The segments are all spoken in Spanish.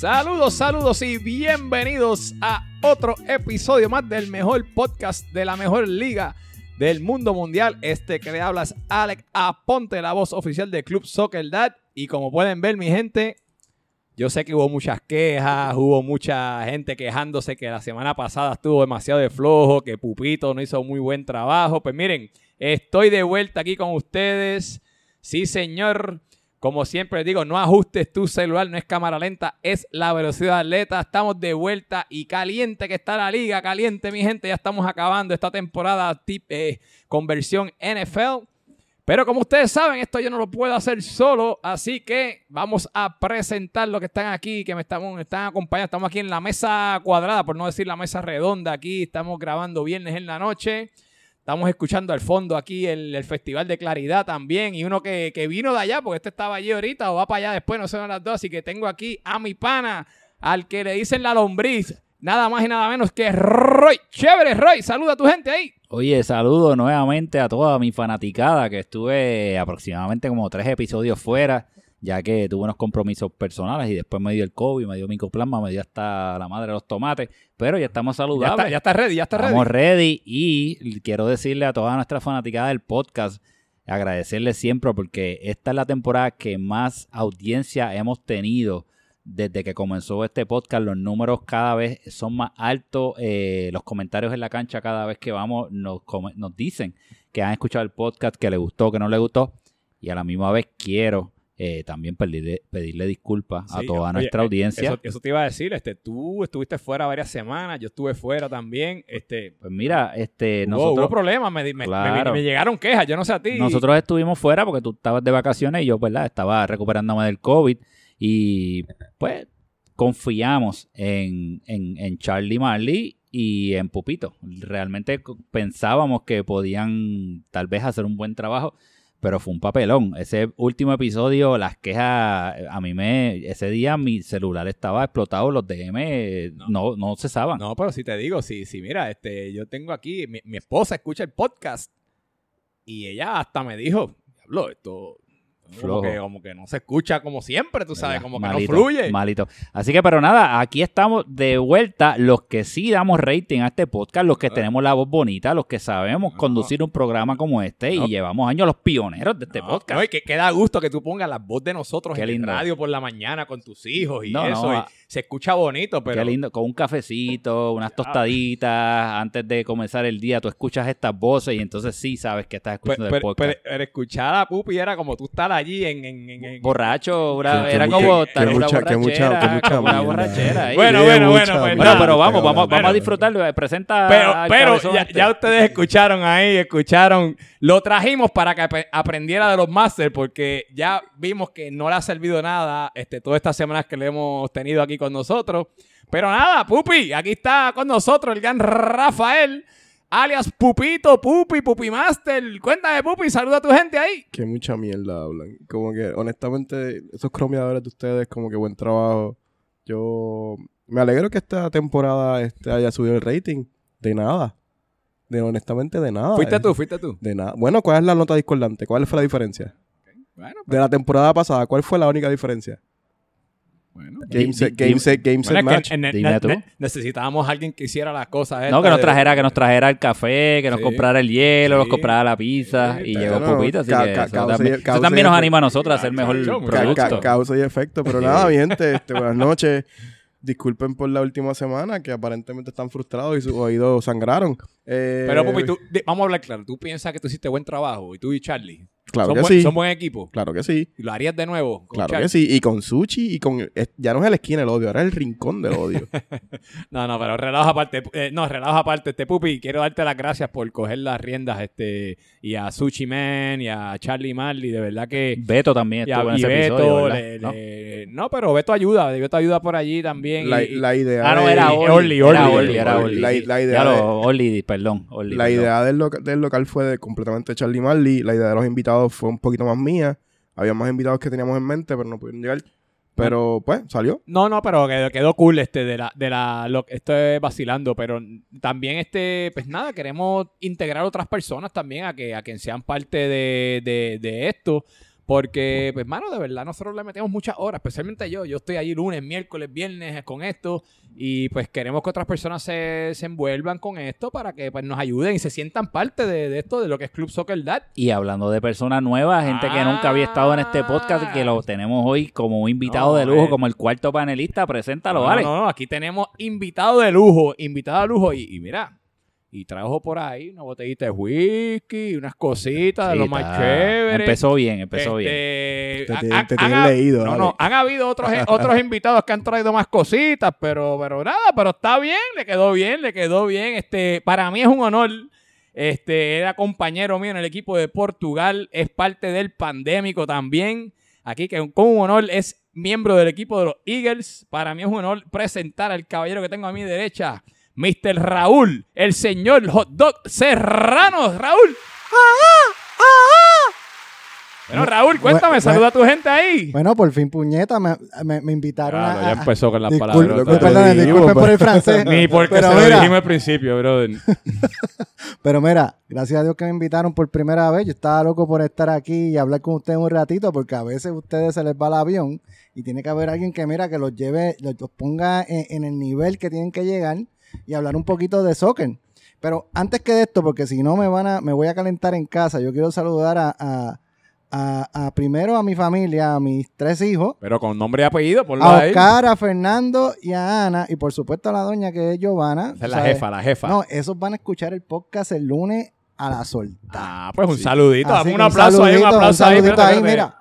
Saludos, saludos y bienvenidos a otro episodio más del mejor podcast de la mejor liga del mundo mundial. Este que le hablas, Alex Aponte, la voz oficial del Club Soccer Dad. Y como pueden ver, mi gente, yo sé que hubo muchas quejas, hubo mucha gente quejándose que la semana pasada estuvo demasiado de flojo, que Pupito no hizo muy buen trabajo. Pues miren, estoy de vuelta aquí con ustedes. Sí, señor. Como siempre digo, no ajustes tu celular, no es cámara lenta, es la velocidad atleta. Estamos de vuelta y caliente que está la liga, caliente mi gente, ya estamos acabando esta temporada tip, eh, con versión NFL. Pero como ustedes saben, esto yo no lo puedo hacer solo, así que vamos a presentar lo que están aquí, que me están, acompañando. Estamos aquí en la mesa cuadrada, por no decir la mesa redonda aquí. Estamos grabando viernes en la noche. Estamos escuchando al fondo aquí el, Festival de Claridad también. Y uno que, vino de allá, porque este estaba allí ahorita o va para allá después, no sé las dos. Así que tengo aquí a mi pana, al que le dicen la lombriz. Nada más y nada menos que Roy. Chévere, Roy. Saluda a tu gente ahí. Oye, saludo nuevamente a toda mi fanaticada que estuve aproximadamente como tres episodios fuera ya que tuve unos compromisos personales y después me dio el COVID, me dio micoplasma, me dio hasta la madre de los tomates, pero ya estamos saludables. Ya está, ready, ya está ready. Estamos ready y quiero decirle a toda nuestra fanaticada del podcast, agradecerle siempre porque esta es la temporada que más audiencia hemos tenido desde que comenzó este podcast, los números cada vez son más altos, eh, los comentarios en la cancha cada vez que vamos nos, nos dicen que han escuchado el podcast, que le gustó, que no le gustó, y a la misma vez quiero eh, también pedirle, pedirle disculpas a toda nuestra eh, audiencia. Eso, te iba a decir, este, tú estuviste fuera varias semanas, yo estuve fuera también. Este, pues mira, este, nosotros... Hubo problemas, me, me, llegaron quejas, yo no sé a ti. Nosotros estuvimos fuera porque tú estabas de vacaciones y yo, ¿verdad? Estaba recuperándome del COVID y pues confiamos en, en, en Charlie Marley y en Pupito. Realmente pensábamos que podían tal vez hacer un buen trabajo pero fue un papelón. Ese último episodio, las quejas, a mí me, ese día mi celular estaba explotado, los DM no, no, cesaban. No, pero si te digo, sí, sí, mira, este, yo tengo aquí, mi, mi esposa escucha el podcast y ella hasta me dijo, diablo, esto, como que, no se escucha como siempre, tú sabes, como que no fluye. Malito. Así que, pero nada, aquí estamos de vuelta. Los que sí damos rating a este podcast, los que ah. tenemos la voz bonita, los que sabemos conducir un programa como este y llevamos años los pioneros de este podcast. y que, queda gusto que tú pongas la voz de nosotros en el radio por la mañana con tus hijos y eso. Ah. Se escucha bonito, pero. Qué lindo, con un cafecito, unas tostaditas, antes de comenzar el día, tú escuchas estas voces y entonces sí sabes que estás escuchando el podcast. Pero, escuchar a Pupi era como tú estar allí en... en, Borracho, era como que, una borrachera. mucha, una borrachera. Bueno, bueno, bueno, pues bueno. pero vamos, vamos, vamos a disfrutarlo. Presenta Pero, pero ya, ya, ustedes escucharon ahí, escucharon. Lo trajimos para que aprendiera de los Masters porque ya vimos que no le ha servido nada este, todas estas semanas que le hemos tenido aquí con nosotros. Pero nada, Pupi, aquí está con nosotros el gran Rafael alias Pupito, Pupi, Pupi Master. Cuéntame, Pupi, saluda a tu gente ahí. Que mucha mierda hablan. Como que, honestamente, esos cromeadores de ustedes, como que buen trabajo. Yo me alegro que esta temporada este, haya subido el rating. De nada. De honestamente, de nada. Fuiste tú, fuiste tú. De nada. Bueno, ¿cuál es la nota discordante? ¿Cuál fue la diferencia? Bueno, De la temporada pasada, ¿cuál fue la única diferencia? Bueno, game set, game set, game set match. necesitábamos a alguien que hiciera las cosas. No, que nos trajera, que nos trajera el café, que nos comprara el hielo, nos comprara la pizza y llegó Pupito. Así que eso, también, nos anima a nosotros a hacer mejor producto. Causa y efecto. Pero nada, mi gente, este, buenas noches. Disculpen por la última semana, que aparentemente están frustrados y sus oídos sangraron. Eh, Pero, Pupi, tú, vamos a hablar claro. Tú piensas que tú hiciste buen trabajo, y tú y Charlie. Claro que sí. Son buen equipo. Claro que sí. ¿Y lo harías de nuevo? Claro que sí. Y con Sushi y con... Ya no es la esquina del odio, ahora es el rincón del odio. no, no, pero relajo aparte. Eh, no, relajo aparte. Este Pupi, quiero darte las gracias por coger las riendas este y a Sushi Man y a Charlie Marley. De verdad que... Beto también estuvo en ese Beto, episodio, ¿No? pero Beto ayuda. Beto ayuda por allí también. La, la idea... Ah, no, era Orly. Era Orly. Era Orly. La, la idea... Orly, perdón. la idea del, del local fue de completamente Charlie Marley. La idea de los invitados fue un poquito más mía. Había más invitados que teníamos en mente, pero no pudieron llegar. Pero, pues, salió. No, no, pero quedó, quedó cool este de la, de la, lo, esto es vacilando, pero también este, pues nada, queremos integrar otras personas también a que, a que sean parte de, de, de esto. Porque, pues, mano, de verdad, nosotros le metemos muchas horas, especialmente yo. Yo estoy ahí lunes, miércoles, viernes con esto. Y pues queremos que otras personas se, se envuelvan con esto para que pues, nos ayuden y se sientan parte de, de esto, de lo que es Club Soccer Dad. Y hablando de personas nuevas, gente que nunca había estado en este podcast que lo tenemos hoy como un invitado No, de lujo, eh. como el cuarto panelista, preséntalo, no, vale. no, no, aquí tenemos invitado de lujo, invitado de lujo. Y, y mira, y trajo por ahí una botellita de whisky, unas cositas de lo más chévere. Empezó bien, empezó bien. Este, Te han- leído, No, dale. no, han habido otros, otros invitados que han traído más cositas, pero, pero nada, pero está bien, le quedó bien, le quedó bien. Este, para mí es un honor. Este, era compañero mío en el equipo de Portugal, es parte del pandémico también. Aquí que con un honor es miembro del equipo de los Eagles. Para mí es un honor presentar al caballero que tengo a mi derecha, Mr. Raúl, el señor Hot Dog Serrano. Raúl. Bueno, Raúl, cuéntame, Bueno, saluda a tu gente ahí. Bueno, por fin, puñeta, me, me, me invitaron Claro, a... ya empezó con las palabras. perdón, disculpen pues. por el francés. Ni porque pero se lo dijimos al principio, brother. Pero mira, gracias a Dios que me invitaron por primera vez. Yo estaba loco por estar aquí y hablar con ustedes un ratito, porque a veces a ustedes se les va el avión y tiene que haber alguien que, mira, que los lleve, los, los ponga en, en el nivel que tienen que llegar y hablar un poquito de soccer. Pero antes que de esto, porque si no me van a, me voy a calentar en casa, yo quiero saludar a, a, a- a primero a mi familia, a mis tres hijos, Pero con nombre y apellido, por a ahí. Oscar, a Fernando y a Ana, y por supuesto a la doña que es Giovanna. Esa es la jefa, la jefa. No, esos van a escuchar el podcast el lunes a la solta. Ah, pues un Sí. saludito. Un que aplauso ahí, un saludito, aplauso ahí. saludito ahí, mira.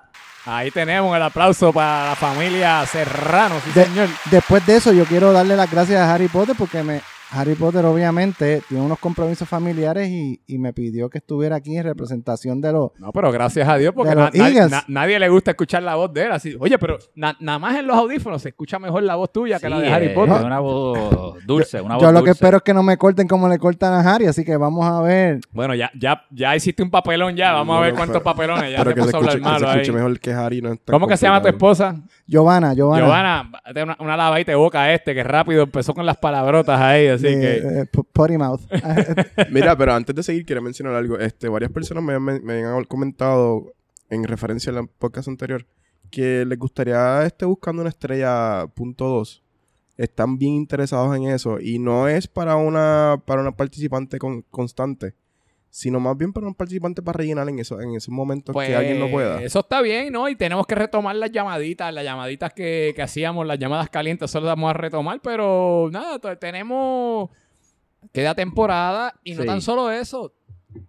Ahí tenemos el aplauso para la familia Serrano, sí, De- señor. Después de eso, yo quiero darle las gracias a Harry Potter porque me, Harry Potter obviamente tiene unos compromisos familiares y, y me pidió que estuviera aquí en representación de los... No, pero gracias a Dios, porque na- nadie, Eagles. na- nadie le gusta escuchar la voz de él. Así, oye, pero na- nada más en los audífonos se escucha mejor la voz tuya que la de Harry Potter. es una voz dulce, una voz Yo lo que espero es que no me corten como le cortan a Harry, así que vamos a ver. Bueno, ya, ya, ya hiciste un papelón ya. Vamos a ver cuántos pero- papelones. Ya Pero te que se escuche, que se escuche mejor que Harry. No ¿Cómo que se llama tu esposa? Giovanna, Giovanna. Giovanna, una, una lavadita de boca este, que rápido empezó con las palabrotas ahí, así de- que... eh, potty mouth. Mira, pero antes de seguir, quería mencionar algo. Este, varias personas me, me, me han comentado en referencia al podcast anterior que les gustaría esté buscando una estrella punto dos. Están bien interesados en eso. Y no es para una, para una participante con- constante, sino más bien para un participante para rellenar en eso, en esos momentos que alguien no pueda. Pues, Eso está bien, ¿no? Y tenemos que retomar las llamaditas, las llamaditas que, que hacíamos, las llamadas calientes, eso las vamos a retomar, pero nada, tenemos... Queda temporada y no Sí. tan solo eso.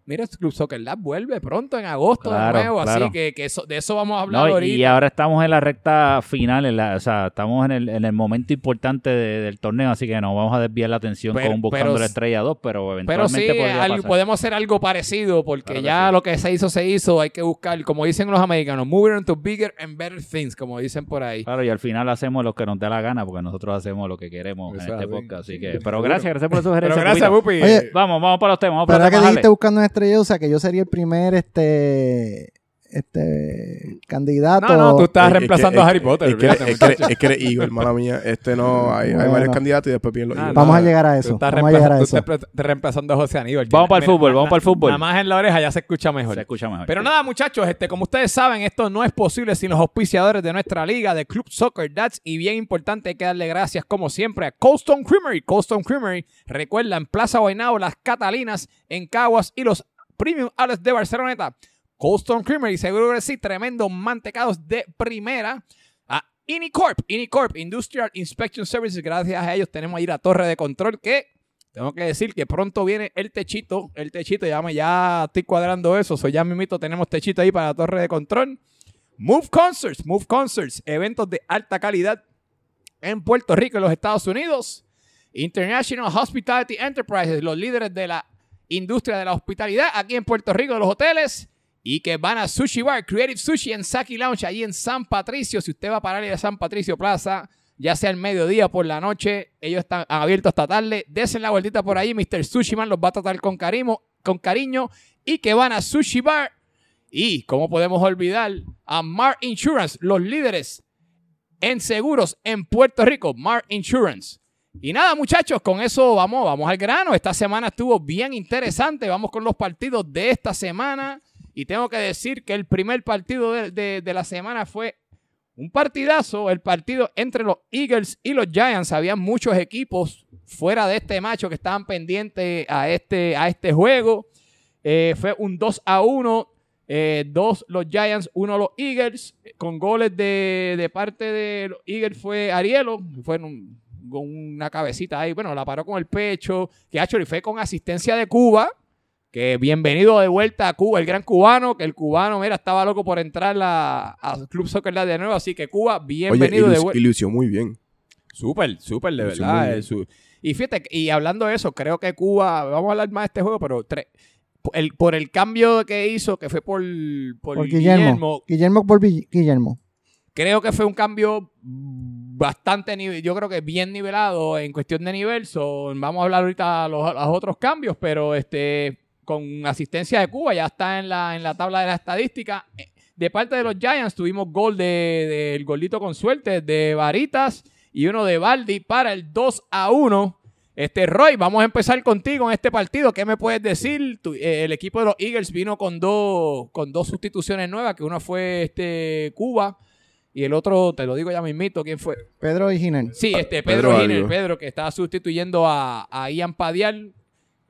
Mira, Club Soccer Lab vuelve pronto en agosto Claro, de nuevo, claro. así que, que eso, de eso vamos a hablar No, y- ahorita. y ahora estamos en la recta final, en la- o sea, estamos en el, en el momento importante de- del torneo, así que no vamos a desviar la atención Pero- con buscando pero- la estrella 2, pero Pero eventualmente sí, podría algo- pasar. podemos hacer algo parecido porque Claro que ya sí. lo que se hizo, se hizo. Hay que buscar, como dicen los americanos, moving on to bigger and better things, como dicen por ahí. Claro, y al final hacemos lo que nos dé la gana, porque nosotros hacemos lo que queremos en este podcast, así que... Pero gracias, gracias por la Pero sugerencia. gracias. Pupi. Oye, Vamos, vamos para los temas, vamos para ¿Verdad los que temas. Buscando una estrella? O sea, que yo sería el primer este este candidato. no, no, tú estás Es- es que- reemplazando a Harry Potter. Es que, olvídate, es que, muchacho. es que eres Eagle, mala mía. Este no, hay, hay varios candidatos y después vienen los Ah. Vamos a llegar a Tú eso. estás, Vamos a llegar a eso. tú estás reemplazando a José Aníbal. Vamos para el Mira, fútbol, na- vamos para el fútbol. Nada más en la oreja ya se escucha mejor. Se escucha mejor. Pero nada, muchachos, este, como ustedes saben, esto no es posible sin los auspiciadores de nuestra liga de Club Soccer Dads. Y bien importante, hay que darle gracias, como siempre, a Coldstone Creamery. Coldstone Creamery, recuerda, en Plaza Guaynabo, Las Catalinas, en Caguas y los Premium Outlets de Barceloneta. Coldstone Creamery, seguro que sí, tremendos mantecados de primera. A Inicorp, Inicorp, Industrial Inspection Services, gracias a ellos tenemos ahí la torre de control que tengo que decir que pronto viene el techito, el techito, ya, me, ya estoy cuadrando eso, so ya mismito tenemos techito ahí para la torre de control. Move Concerts, Move Concerts, eventos de alta calidad en Puerto Rico y los Estados Unidos. International Hospitality Enterprises, los líderes de la industria de la hospitalidad aquí en Puerto Rico, de los hoteles. Y que van a Sushi Bar, Creative Sushi en Saki Lounge, allí en San Patricio. Si usted va a parar a San Patricio Plaza, ya sea al mediodía por la noche, ellos están abiertos hasta tarde. Desen la vueltita por ahí, Mr. Sushi Man los va a tratar con cariño. Y que van a Sushi Bar. Y, ¿cómo podemos olvidar? A Mar Insurance, los líderes en seguros en Puerto Rico, Mar Insurance. Y nada, muchachos, con eso vamos, vamos al grano. Esta semana estuvo bien interesante. Vamos con los partidos de esta semana. Y tengo que decir que el primer partido de, de- de la semana fue un partidazo. El partido entre los Eagles y los Giants. Había muchos equipos fuera de este macho que estaban pendientes a este, a este juego. Eh, fue un 2 a 1. eh, dos los Giants, uno los Eagles. Con goles de, de parte de los Eagles fue Arielo. Fue con una cabecita ahí. Bueno, la paró con el pecho. Que actually fue con asistencia de Cuba. Que bienvenido de vuelta a Cuba, el gran cubano. Que el cubano, mira, estaba loco por entrar la- a Club Soccer Live de nuevo. Así que Cuba, Oye, bienvenido de vuelta. ilusió muy bien. Súper, súper, de verdad. eh, su- Y fíjate, y hablando de eso, creo que Cuba, vamos a hablar más de este juego, pero tre- por el, por el cambio que hizo, que fue por, por, Por Guillermo. Guillermo, por Guillermo. creo que fue un cambio bastante, nive- yo creo que bien nivelado en cuestión de nivel. So, vamos a hablar ahorita de los, los otros cambios, pero este con asistencia de Cuba ya está en la, en la tabla de la estadística. Eh, De parte de los Giants tuvimos gol de- del gordito con suerte de Varitas y uno de Baldi para el 2 a 1. Este Roy, vamos a empezar contigo en este partido. ¿Qué me puedes decir? Tu- eh, el equipo de los Eagles vino con dos, con dos sustituciones nuevas, que una fue este Cuba y el otro, te lo digo ya mismito, ¿quién fue? Pedro y Giner. Sí, este Pedro, Pedro Giner. Pedro, que estaba sustituyendo a, a Ian Padial.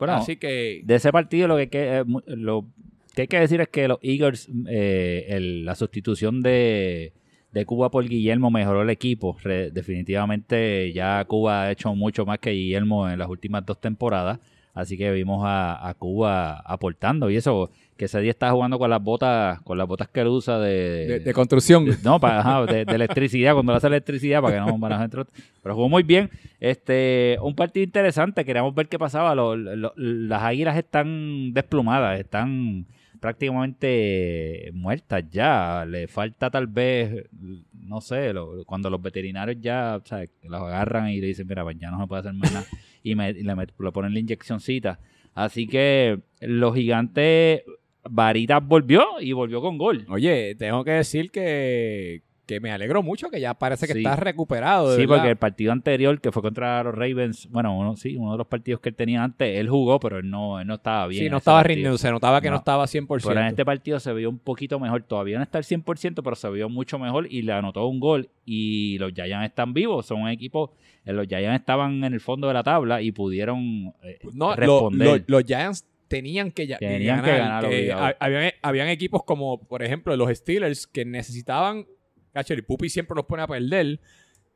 Bueno, Así que de ese partido lo que, hay que- eh, lo que hay que decir es que los Eagles, eh, el- la sustitución de, de Cuba por Guillermo mejoró el equipo. Re- definitivamente ya Cuba ha hecho mucho más que Guillermo en las últimas dos temporadas. Así que vimos a, a Cuba aportando. Y eso, que ese día está jugando con las botas, con las botas que él usa de, de, de construcción. de- no, para, ajá, de, electricidad, cuando le hace electricidad, para que no van a entrar. Pero jugó muy bien. Este, un partido interesante, queríamos ver qué pasaba. Lo- lo- las águilas están desplumadas, están prácticamente muertas ya. Le falta tal vez, no sé, lo- cuando los veterinarios ya o sea, los agarran y le dicen, mira, pues ya no se puede hacer más nada. Y, me, y le, met- le ponen la inyeccioncita. Así que los gigantes, Varitas volvió y volvió con gol. Oye, tengo que decir que, que me alegro mucho que ya parece que Sí. está recuperado. Sí, verdad. porque el partido anterior, que fue contra los Ravens, bueno, uno, sí, uno de los partidos que él tenía antes, él jugó, pero él no, él no estaba bien. Sí, no estaba rindiendo, se notaba que no, No. estaba 100%. Pero en este partido se vio un poquito mejor. Todavía no está al 100%, pero se vio mucho mejor y le anotó un gol. Y los Giants están vivos. Son un equipo. eh, Los Giants estaban en el fondo de la tabla y pudieron eh, No, lo- responder. lo- los Giants tenían que, ya- Tenían que ganar. ganar, que ha- habían, habían equipos como, por ejemplo, los Steelers que necesitaban. Actually, Pupi siempre los pone a perder.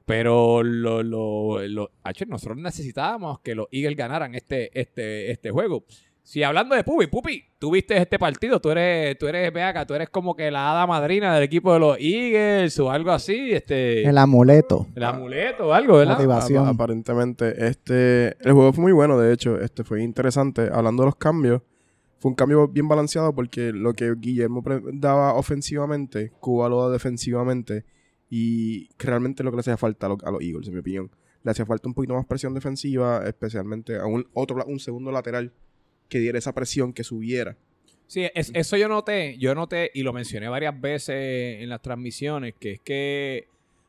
Pero lo, lo, lo- nosotros necesitábamos que los Eagles ganaran este, este, este juego. Si hablando de Pupi, Pupi, tú viste este partido, tú eres, tú eres, ve acá, tú eres como que la hada madrina del equipo de los Eagles o algo así, este, El amuleto. el amuleto o algo, ¿verdad? Motiva- Motivación. Apa- aparentemente, este, el juego fue muy bueno, de hecho, este fue interesante. Hablando de los cambios, fue un cambio bien balanceado porque lo que Guillermo daba ofensivamente, Cuba lo da defensivamente y realmente lo que le hacía falta a, lo- a los Eagles, en mi opinión. Le hacía falta un poquito más presión defensiva, especialmente a un otro un segundo lateral que diera esa presión que subiera. Sí, es- eso yo noté, yo noté y lo mencioné varias veces en las transmisiones, que es que,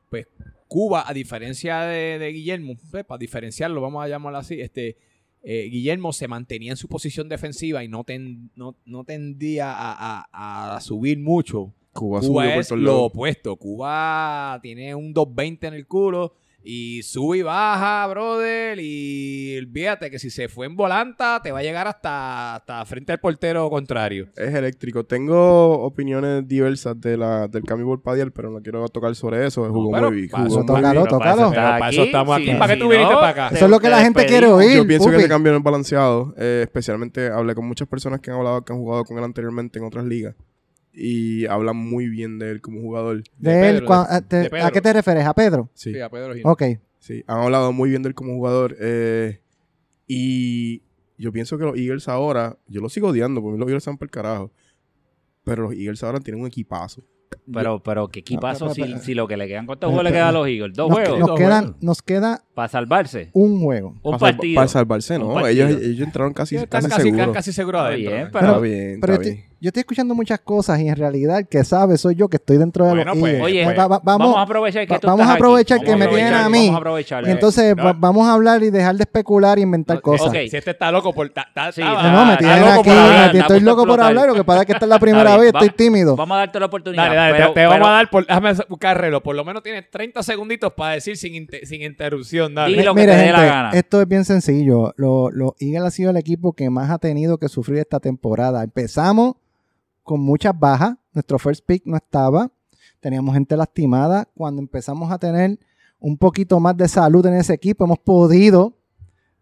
pues, Cuba, a diferencia de, de Guillermo, pues, para diferenciarlo, vamos a llamarlo así, este, eh, Guillermo se mantenía en su posición defensiva y no, ten- no, no tendía a, a- a subir mucho. Cuba, subió Cuba por es lo opuesto. Cuba tiene un 220 en el culo y sube y baja, brother. Y olvídate que si se fue en volanta, te va a llegar hasta, hasta frente al portero contrario. Es eléctrico. Tengo opiniones diversas de la, del cambio por Padial, pero no quiero tocar sobre eso. Jugó muy bien. jugó tócalo, tócalo. para eso estamos aquí. ¿Para qué tú viniste no, para acá? Eso es lo que la te gente quiere oír. Yo pienso que ese cambio no es balanceado. eh, especialmente hablé con muchas personas que han hablado, que han jugado con él anteriormente en otras ligas. Y hablan muy bien de él como jugador. De, De él, Pedro, de- a, te- de Pedro. ¿a qué te refieres? ¿A Pedro? Sí, Sí, a Pedro Gil. Ok. sí. Han hablado muy bien de él como jugador. eh, y yo pienso que los Eagles ahora, yo los sigo odiando, porque los Eagles están por el carajo. Pero los Eagles ahora tienen un equipazo. Pero, pero ¿qué equipazo No, si, pero- pero- si lo que le quedan cuántos juegos le quedan a los Eagles? ¿Dos Nos, juegos? nos Dos quedan, juegos. nos queda Para salvarse. un juego. Un partido. para salvarse, ¿no? Ellos, ellos entraron casi, casi, casi, seguros. casi seguros Está adentro. bien, ¿eh? pero- está bien, Pero está bien. Yo estoy escuchando muchas cosas y en realidad el que sabe soy yo que estoy dentro de Bueno, los pues. Oye, Pues va- va- vamos, vamos, a aprovechar que va- tú vamos estás a aquí. aprovechar Vamos que me tienen a mí. Vamos a aprovechar. y entonces No. va- vamos a hablar y dejar de especular y inventar No, cosas. ok. Si este está loco por. ta- ta- Sí, estaba- No, me tienen aquí, hablar, me- estoy loco por hablar, lo que pasa es que esta es la primera vez, estoy tímido. Vamos a darte la oportunidad. Dale, dale, pero- te, te vamos pero- a dar, por, déjame buscar reloj, por lo menos tienes 30 segunditos para decir sin, inter- sin interrupción, dale. Lo que te dé la gana. esto es bien sencillo. Los lo Eagles ha sido el equipo que más ha tenido que sufrir esta temporada. Empezamos con muchas bajas. Nuestro first pick no estaba. Teníamos gente lastimada. Cuando empezamos a tener un poquito más de salud en ese equipo, hemos podido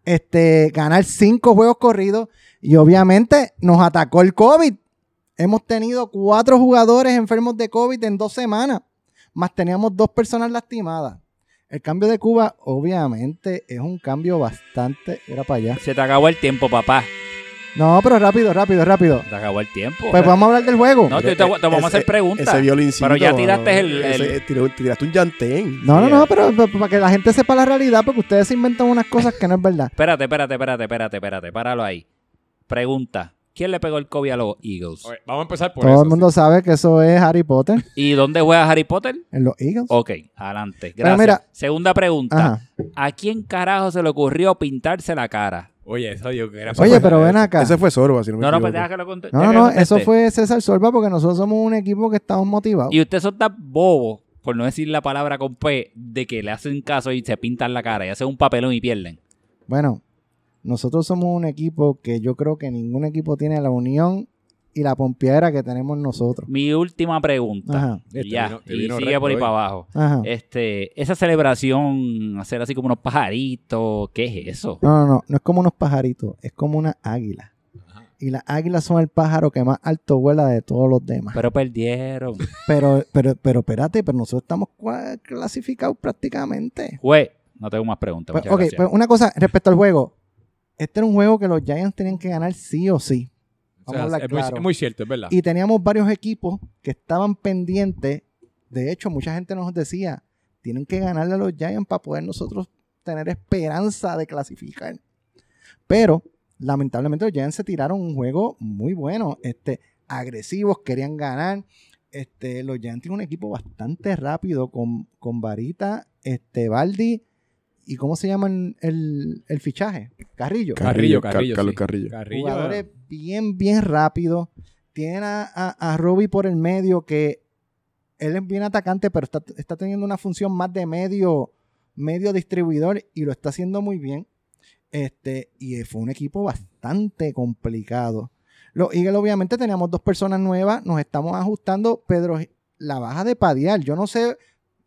este, ganar cinco juegos corridos. Y obviamente nos atacó el COVID. Hemos tenido cuatro jugadores enfermos de COVID en dos semanas. Más teníamos dos personas lastimadas. El cambio de Cuba, obviamente, es un cambio bastante. Era para allá. Se te acabó el tiempo, papá. No, pero rápido, rápido, rápido. Se te acabó el tiempo. Pues vamos a hablar del juego. no, te, te- te vamos a hacer Ese- preguntas. Ese violincito. Pero ya tiraste el- ese- el- tiró- tiraste un llantén. No, no, no, pero, pero para que la gente sepa la realidad, porque ustedes se inventan unas cosas que no es verdad. Espérate, espérate, espérate, espérate, espérate. Páralo ahí. Pregunta. ¿Quién le pegó el COVID a los Eagles? Vamos a empezar por Todo eso. el mundo sabe que eso es Harry Potter ¿Y dónde juega Harry Potter? en los Eagles. Ok, adelante. Gracias. mira- Segunda pregunta. Ajá. ¿A quién carajo se le ocurrió pintarse la cara? Oye, eso yo que era Oye, pero ven acá. Ese fue Sorba, si no me No, no, pues deja que lo conte- No, no, no, eso fue César Sorba porque nosotros somos un equipo que estamos motivados. Y ustedes son tan bobos, por no decir la palabra con P, de que le hacen caso y se pintan la cara y hacen un papelón y pierden. Bueno, nosotros somos un equipo que yo creo que ningún equipo tiene la unión y la pompeadera que tenemos nosotros. Mi última pregunta. Ajá. Y Este ya, vino- te y vino sigue por ahí hoy. para abajo. Ajá. Este, esa celebración, hacer así como unos pajaritos, ¿qué es eso? No, no, no, no es como unos pajaritos, es como una águila. Ajá. Y las águilas son el pájaro que más alto vuela de todos los demás. Pero perdieron. Pero, pero, pero, espérate, pero nosotros estamos clasificados prácticamente. Güey, no tengo más preguntas. Pues, ok, gracias. pues una cosa respecto al juego. Este era un juego que los Giants tenían que ganar sí o sí. O sea, Vamos a hablar es, muy, claro. es muy cierto, es verdad. Y teníamos varios equipos que estaban pendientes. De hecho, mucha gente nos decía, tienen que ganarle a los Giants para poder nosotros tener esperanza de clasificar. Pero, lamentablemente, los Giants se tiraron un juego muy bueno. Este, agresivos, querían ganar. Este, los Giants tienen un equipo bastante rápido con, con Varita, este, Baldi y ¿cómo se llama el, el- fichaje? Carrillo. Carrillo, Car- Carrillo, Carlos sí. Carrillo. Carrillo. Jugadores bien, bien rápidos. Tienen a, a, a Robbie por el medio que él es bien atacante, pero está, está teniendo una función más de medio, medio distribuidor y lo está haciendo muy bien. Este, y fue un equipo bastante complicado. Los Eagles, obviamente, teníamos dos personas nuevas, nos estamos ajustando. Pedro, la baja de Padial, yo no sé,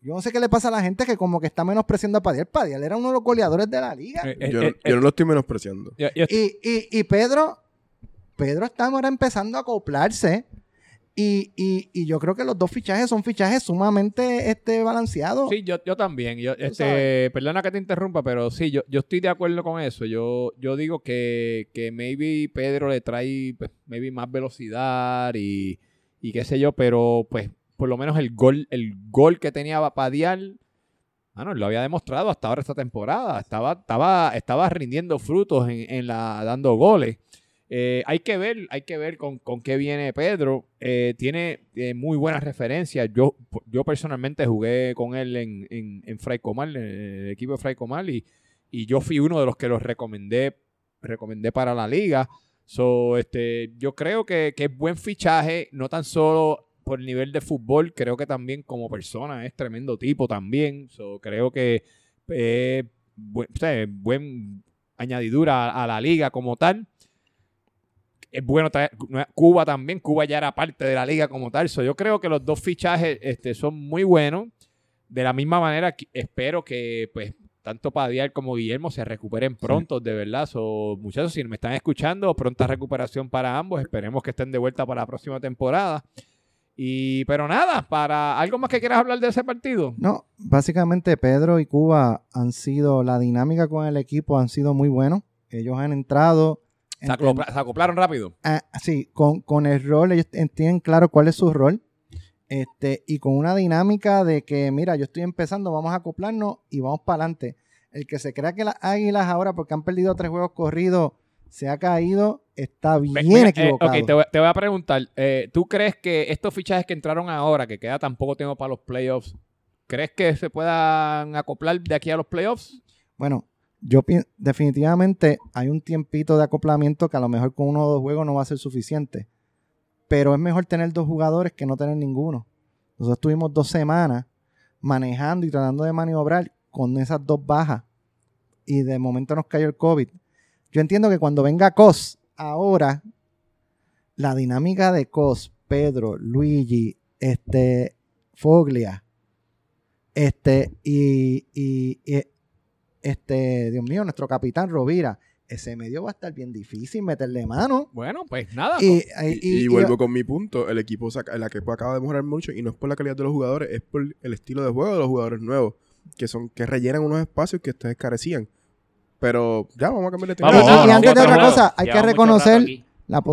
yo no sé qué le pasa a la gente que como que está menospreciando a Padial. Padial era uno de los goleadores de la liga. Eh, eh, Yo, no- eh, yo no lo estoy menospreciando. Y, y, y Pedro, Pedro está ahora empezando a acoplarse. Y, y, y yo creo que los dos fichajes son fichajes sumamente este, balanceados. Sí, yo, yo también. Yo, este, perdona que te interrumpa, pero sí, yo, yo estoy de acuerdo con eso. Yo, yo digo que, que maybe Pedro le trae pues, maybe más velocidad y, y qué sé yo, pero pues por lo menos el gol, el gol que tenía Padial, bueno, lo había demostrado hasta ahora esta temporada. Estaba, estaba, estaba rindiendo frutos en, en la, dando goles. Eh, hay que ver, hay que ver con, con qué viene Pedro. Eh, tiene eh, muy buenas referencias. Yo, yo personalmente jugué con él en, en, en Fray el equipo de Fray Comal, y, y yo fui uno de los que los recomendé, recomendé para la liga. So, este, yo creo que, que es buen fichaje, no tan solo por el nivel de fútbol, creo que también como persona es tremendo tipo también. So, creo que eh, buen, o sea, buen añadidura a, a la liga como tal es bueno traer Cuba también. Cuba ya era parte de la liga como tal. So, yo creo que los dos fichajes este, son muy buenos. De la misma manera, espero que pues tanto Padial como Guillermo se recuperen pronto, de verdad. So, muchachos, si me están escuchando, pronta recuperación para ambos. Esperemos que estén de vuelta para la próxima temporada. Y, pero nada, para algo más que quieras hablar de ese partido. No, básicamente Pedro y Cuba han sido, la dinámica con el equipo han sido muy buenos. Ellos han entrado. Se, acopla- se acoplaron rápido. Ah, sí, con, con el rol, ellos en- tienen claro cuál es su rol. Este, y con una dinámica de que, mira, yo estoy empezando, vamos a acoplarnos y vamos para adelante. El que se crea que las águilas ahora, porque han perdido tres juegos corridos, se ha caído, está bien mira, eh, equivocado. ok, te voy, te voy a preguntar. eh, ¿Tú crees que estos fichajes que entraron ahora, que queda tan poco tiempo para los playoffs, ¿crees que se puedan acoplar de aquí a los playoffs? Bueno, yo definitivamente hay un tiempito de acoplamiento que a lo mejor con uno o dos juegos no va a ser suficiente. Pero es mejor tener dos jugadores que no tener ninguno. Nosotros tuvimos dos semanas manejando y tratando de maniobrar con esas dos bajas. Y de momento nos cayó el COVID. Yo entiendo que cuando venga COS, ahora, la dinámica de COS, Pedro, Luigi, este, Foglia, este, y, y- y, este, Dios mío, nuestro capitán Rovira, ese medio va a estar bien difícil meterle mano. Bueno, pues nada. Y, Y, y- y y- vuelvo con mi punto. El equipo, saca- el equipo acaba de mejorar mucho y no es por la calidad de los jugadores, es por el estilo de juego de los jugadores nuevos, que son que rellenan unos espacios que ustedes carecían. Pero ya, vamos a cambiar de tema. Vamos, y antes de otra cosa, hay que reconocer la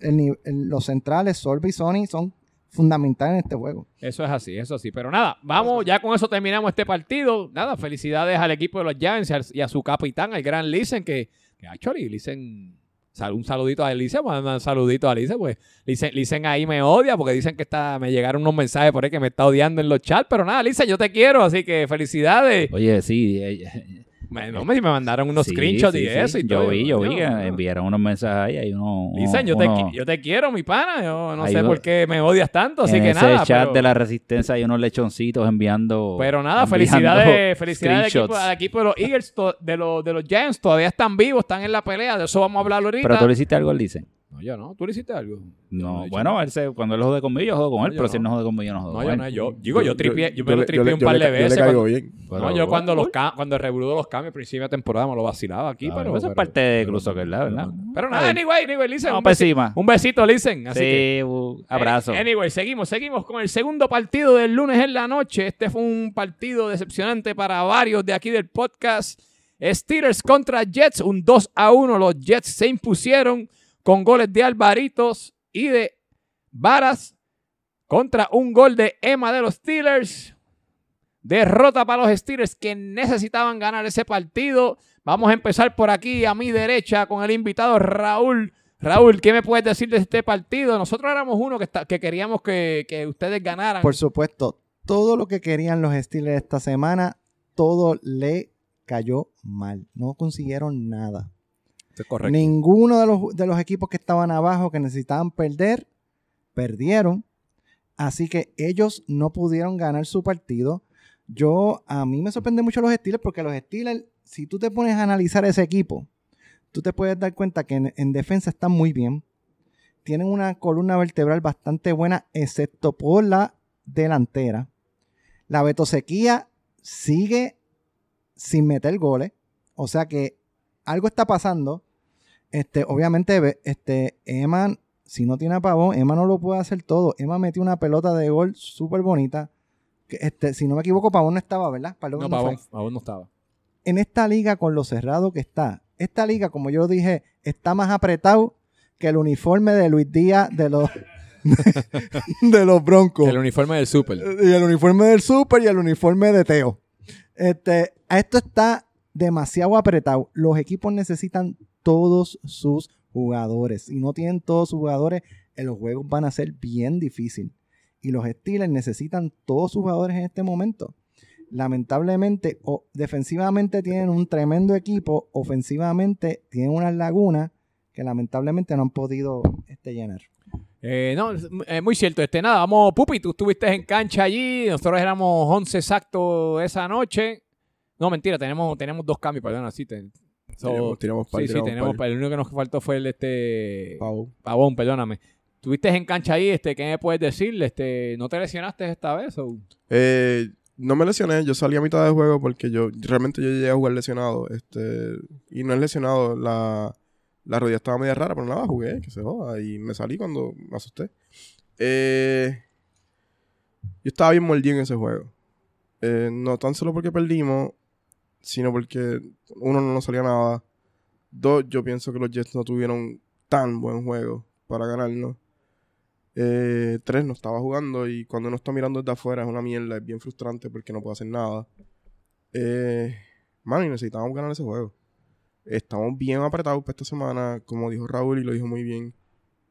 el el- los centrales, Sorbe y Sony, son fundamentales en este juego. Eso es así, eso sí. Pero nada, vamos, ya con eso terminamos este partido. Nada, felicidades al equipo de los Giants y al- y a su capitán, el gran Lisen, que, que actually, Lisen, sal- un saludito a Lisen, vamos a mandar un saludito a Lisen, pues Lisen, Lisen ahí me odia porque dicen que está, me llegaron unos mensajes por ahí que me está odiando en los chats, pero nada, Lisen, yo te quiero, así que felicidades. Oye, sí. eh, Me, no, me, mandaron unos sí, screenshots sí, y eso y Yo vi, yo vi que enviaron unos mensajes ahí. Hay uno, uno- Lisen, yo, te, yo te quiero, mi pana. Yo no sé por qué me odias tanto, así en que ese nada. chat pero- de la resistencia hay unos lechoncitos enviando. Pero nada, enviando felicidades, felicidades al equipo, al equipo de los Eagles, de los, de los Giants, todavía están vivos, están en la pelea, de eso vamos a hablar ahorita. Pero tú le hiciste algo al Lisen. No, yo no, tú le hiciste algo. No, hecho bueno, él se, cuando él jode conmigo, yo jodo con No, él, pero si él no. no jode conmigo, yo no jodo No, con yo él. no, yo, digo, yo tripié, yo, me lo tripié un par le de ca- yo veces. le caigo cuando- bien. Pero- no, yo cuando los cuando el de los cambios, principio de temporada, me lo vacilaba aquí, pero, eso es pero- parte de Soccer, ¿verdad? pero nada, anyway, anyway, listen, Vamos un, para besi- encima. un besito, listen. Así Sí, que, abrazo. Eh, Anyway, seguimos, seguimos con el segundo partido del lunes en la noche. Este fue un partido decepcionante para varios de aquí del podcast. Steelers contra Jets, un 2 a 1. Los Jets se impusieron con goles de Alvaritos y de Varas contra un gol de Emma de los Steelers. Derrota para los Steelers que necesitaban ganar ese partido. Vamos a empezar por aquí a mi derecha con el invitado Raúl. Raúl, ¿qué me puedes decir de este partido? Nosotros éramos uno que, queríamos que, que ustedes ganaran. Por supuesto, todo lo que querían los Steelers esta semana, todo le cayó mal. No consiguieron nada. Ninguno de los, de los equipos que estaban abajo que necesitaban perder, perdieron. Así que ellos no pudieron ganar su partido. Yo, a mí me sorprende mucho los Steelers porque los Steelers, si tú te pones a analizar ese equipo, tú te puedes dar cuenta que en, en defensa están muy bien. Tienen una columna vertebral bastante buena, excepto por la delantera. La betosequía sigue sin meter goles. O sea que algo está pasando. Este, obviamente, este, Emma, si no tiene a Pavón, Emma no lo puede hacer todo. Emma metió una pelota de gol súper bonita. Este, si no me equivoco, Pavón no estaba, ¿verdad? No, no fue. Pavón, Pavón no estaba. En esta liga, con lo cerrado que está, esta liga, como yo dije, está más apretado que el uniforme de Luis Díaz de los, de los Broncos. El uniforme del Super. Y el uniforme del Super y el uniforme de Teo. Este, esto está demasiado apretado. Los equipos necesitan todos sus jugadores. Si no tienen todos sus jugadores, eh, los juegos van a ser bien difíciles. Y los Steelers necesitan todos sus jugadores en este momento. Lamentablemente, o defensivamente tienen un tremendo equipo, ofensivamente tienen unas lagunas que lamentablemente no han podido este, llenar. Eh, no, es muy cierto. Este, nada, vamos, Pupi, tú estuviste en cancha allí. Nosotros éramos 11 exactos esa noche. No, mentira, tenemos, tenemos dos cambios, perdón, así. Te, so- par, sí, sí, tenemos. par. El único que nos faltó fue el este. Pau. Pavón, perdóname. Estuviste en cancha ahí, este, ¿qué me puedes decir? Este, ¿No te lesionaste esta vez? O? Eh, no me lesioné, yo salí a mitad de juego porque yo realmente yo llegué a jugar lesionado. Este, y no es lesionado, la, la rodilla estaba media rara, pero nada, jugué, que se joda. Y me salí cuando me asusté. Eh, yo estaba bien mordido en ese juego. Eh, no tan solo porque perdimos, sino porque uno no nos salía nada. Dos, yo pienso que los Jets no tuvieron tan buen juego para ganarnos. Eh, tres, no estaba jugando y cuando uno está mirando desde afuera es una mierda, es bien frustrante porque no puede hacer nada. Eh, mano, y necesitábamos ganar ese juego. Estamos bien apretados para esta semana, como dijo Raúl y lo dijo muy bien.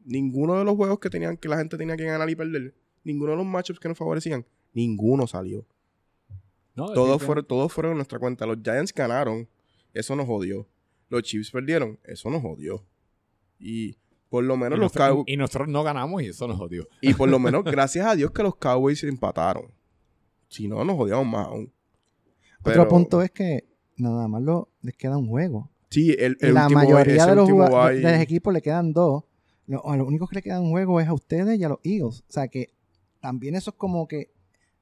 Ninguno de los juegos que tenían que la gente tenía que ganar y perder, ninguno de los matchups que nos favorecían, ninguno salió. No, Todos fueron, todos fueron en nuestra cuenta. Los Giants ganaron, eso nos jodió. Los Chiefs perdieron, eso nos jodió. Y por lo Y menos los nosotros, Cow- y nosotros no ganamos y eso nos jodió. y por lo menos gracias a Dios que los Cowboys empataron. Si no, nos jodíamos más aún. Otro punto es que nada más lo, les queda un juego. Sí, el, el la último, mayoría de los, último juga- bye- de los equipos le quedan dos. Lo- a los únicos que le quedan un juego es a ustedes y a los Eagles. O sea que también eso es como que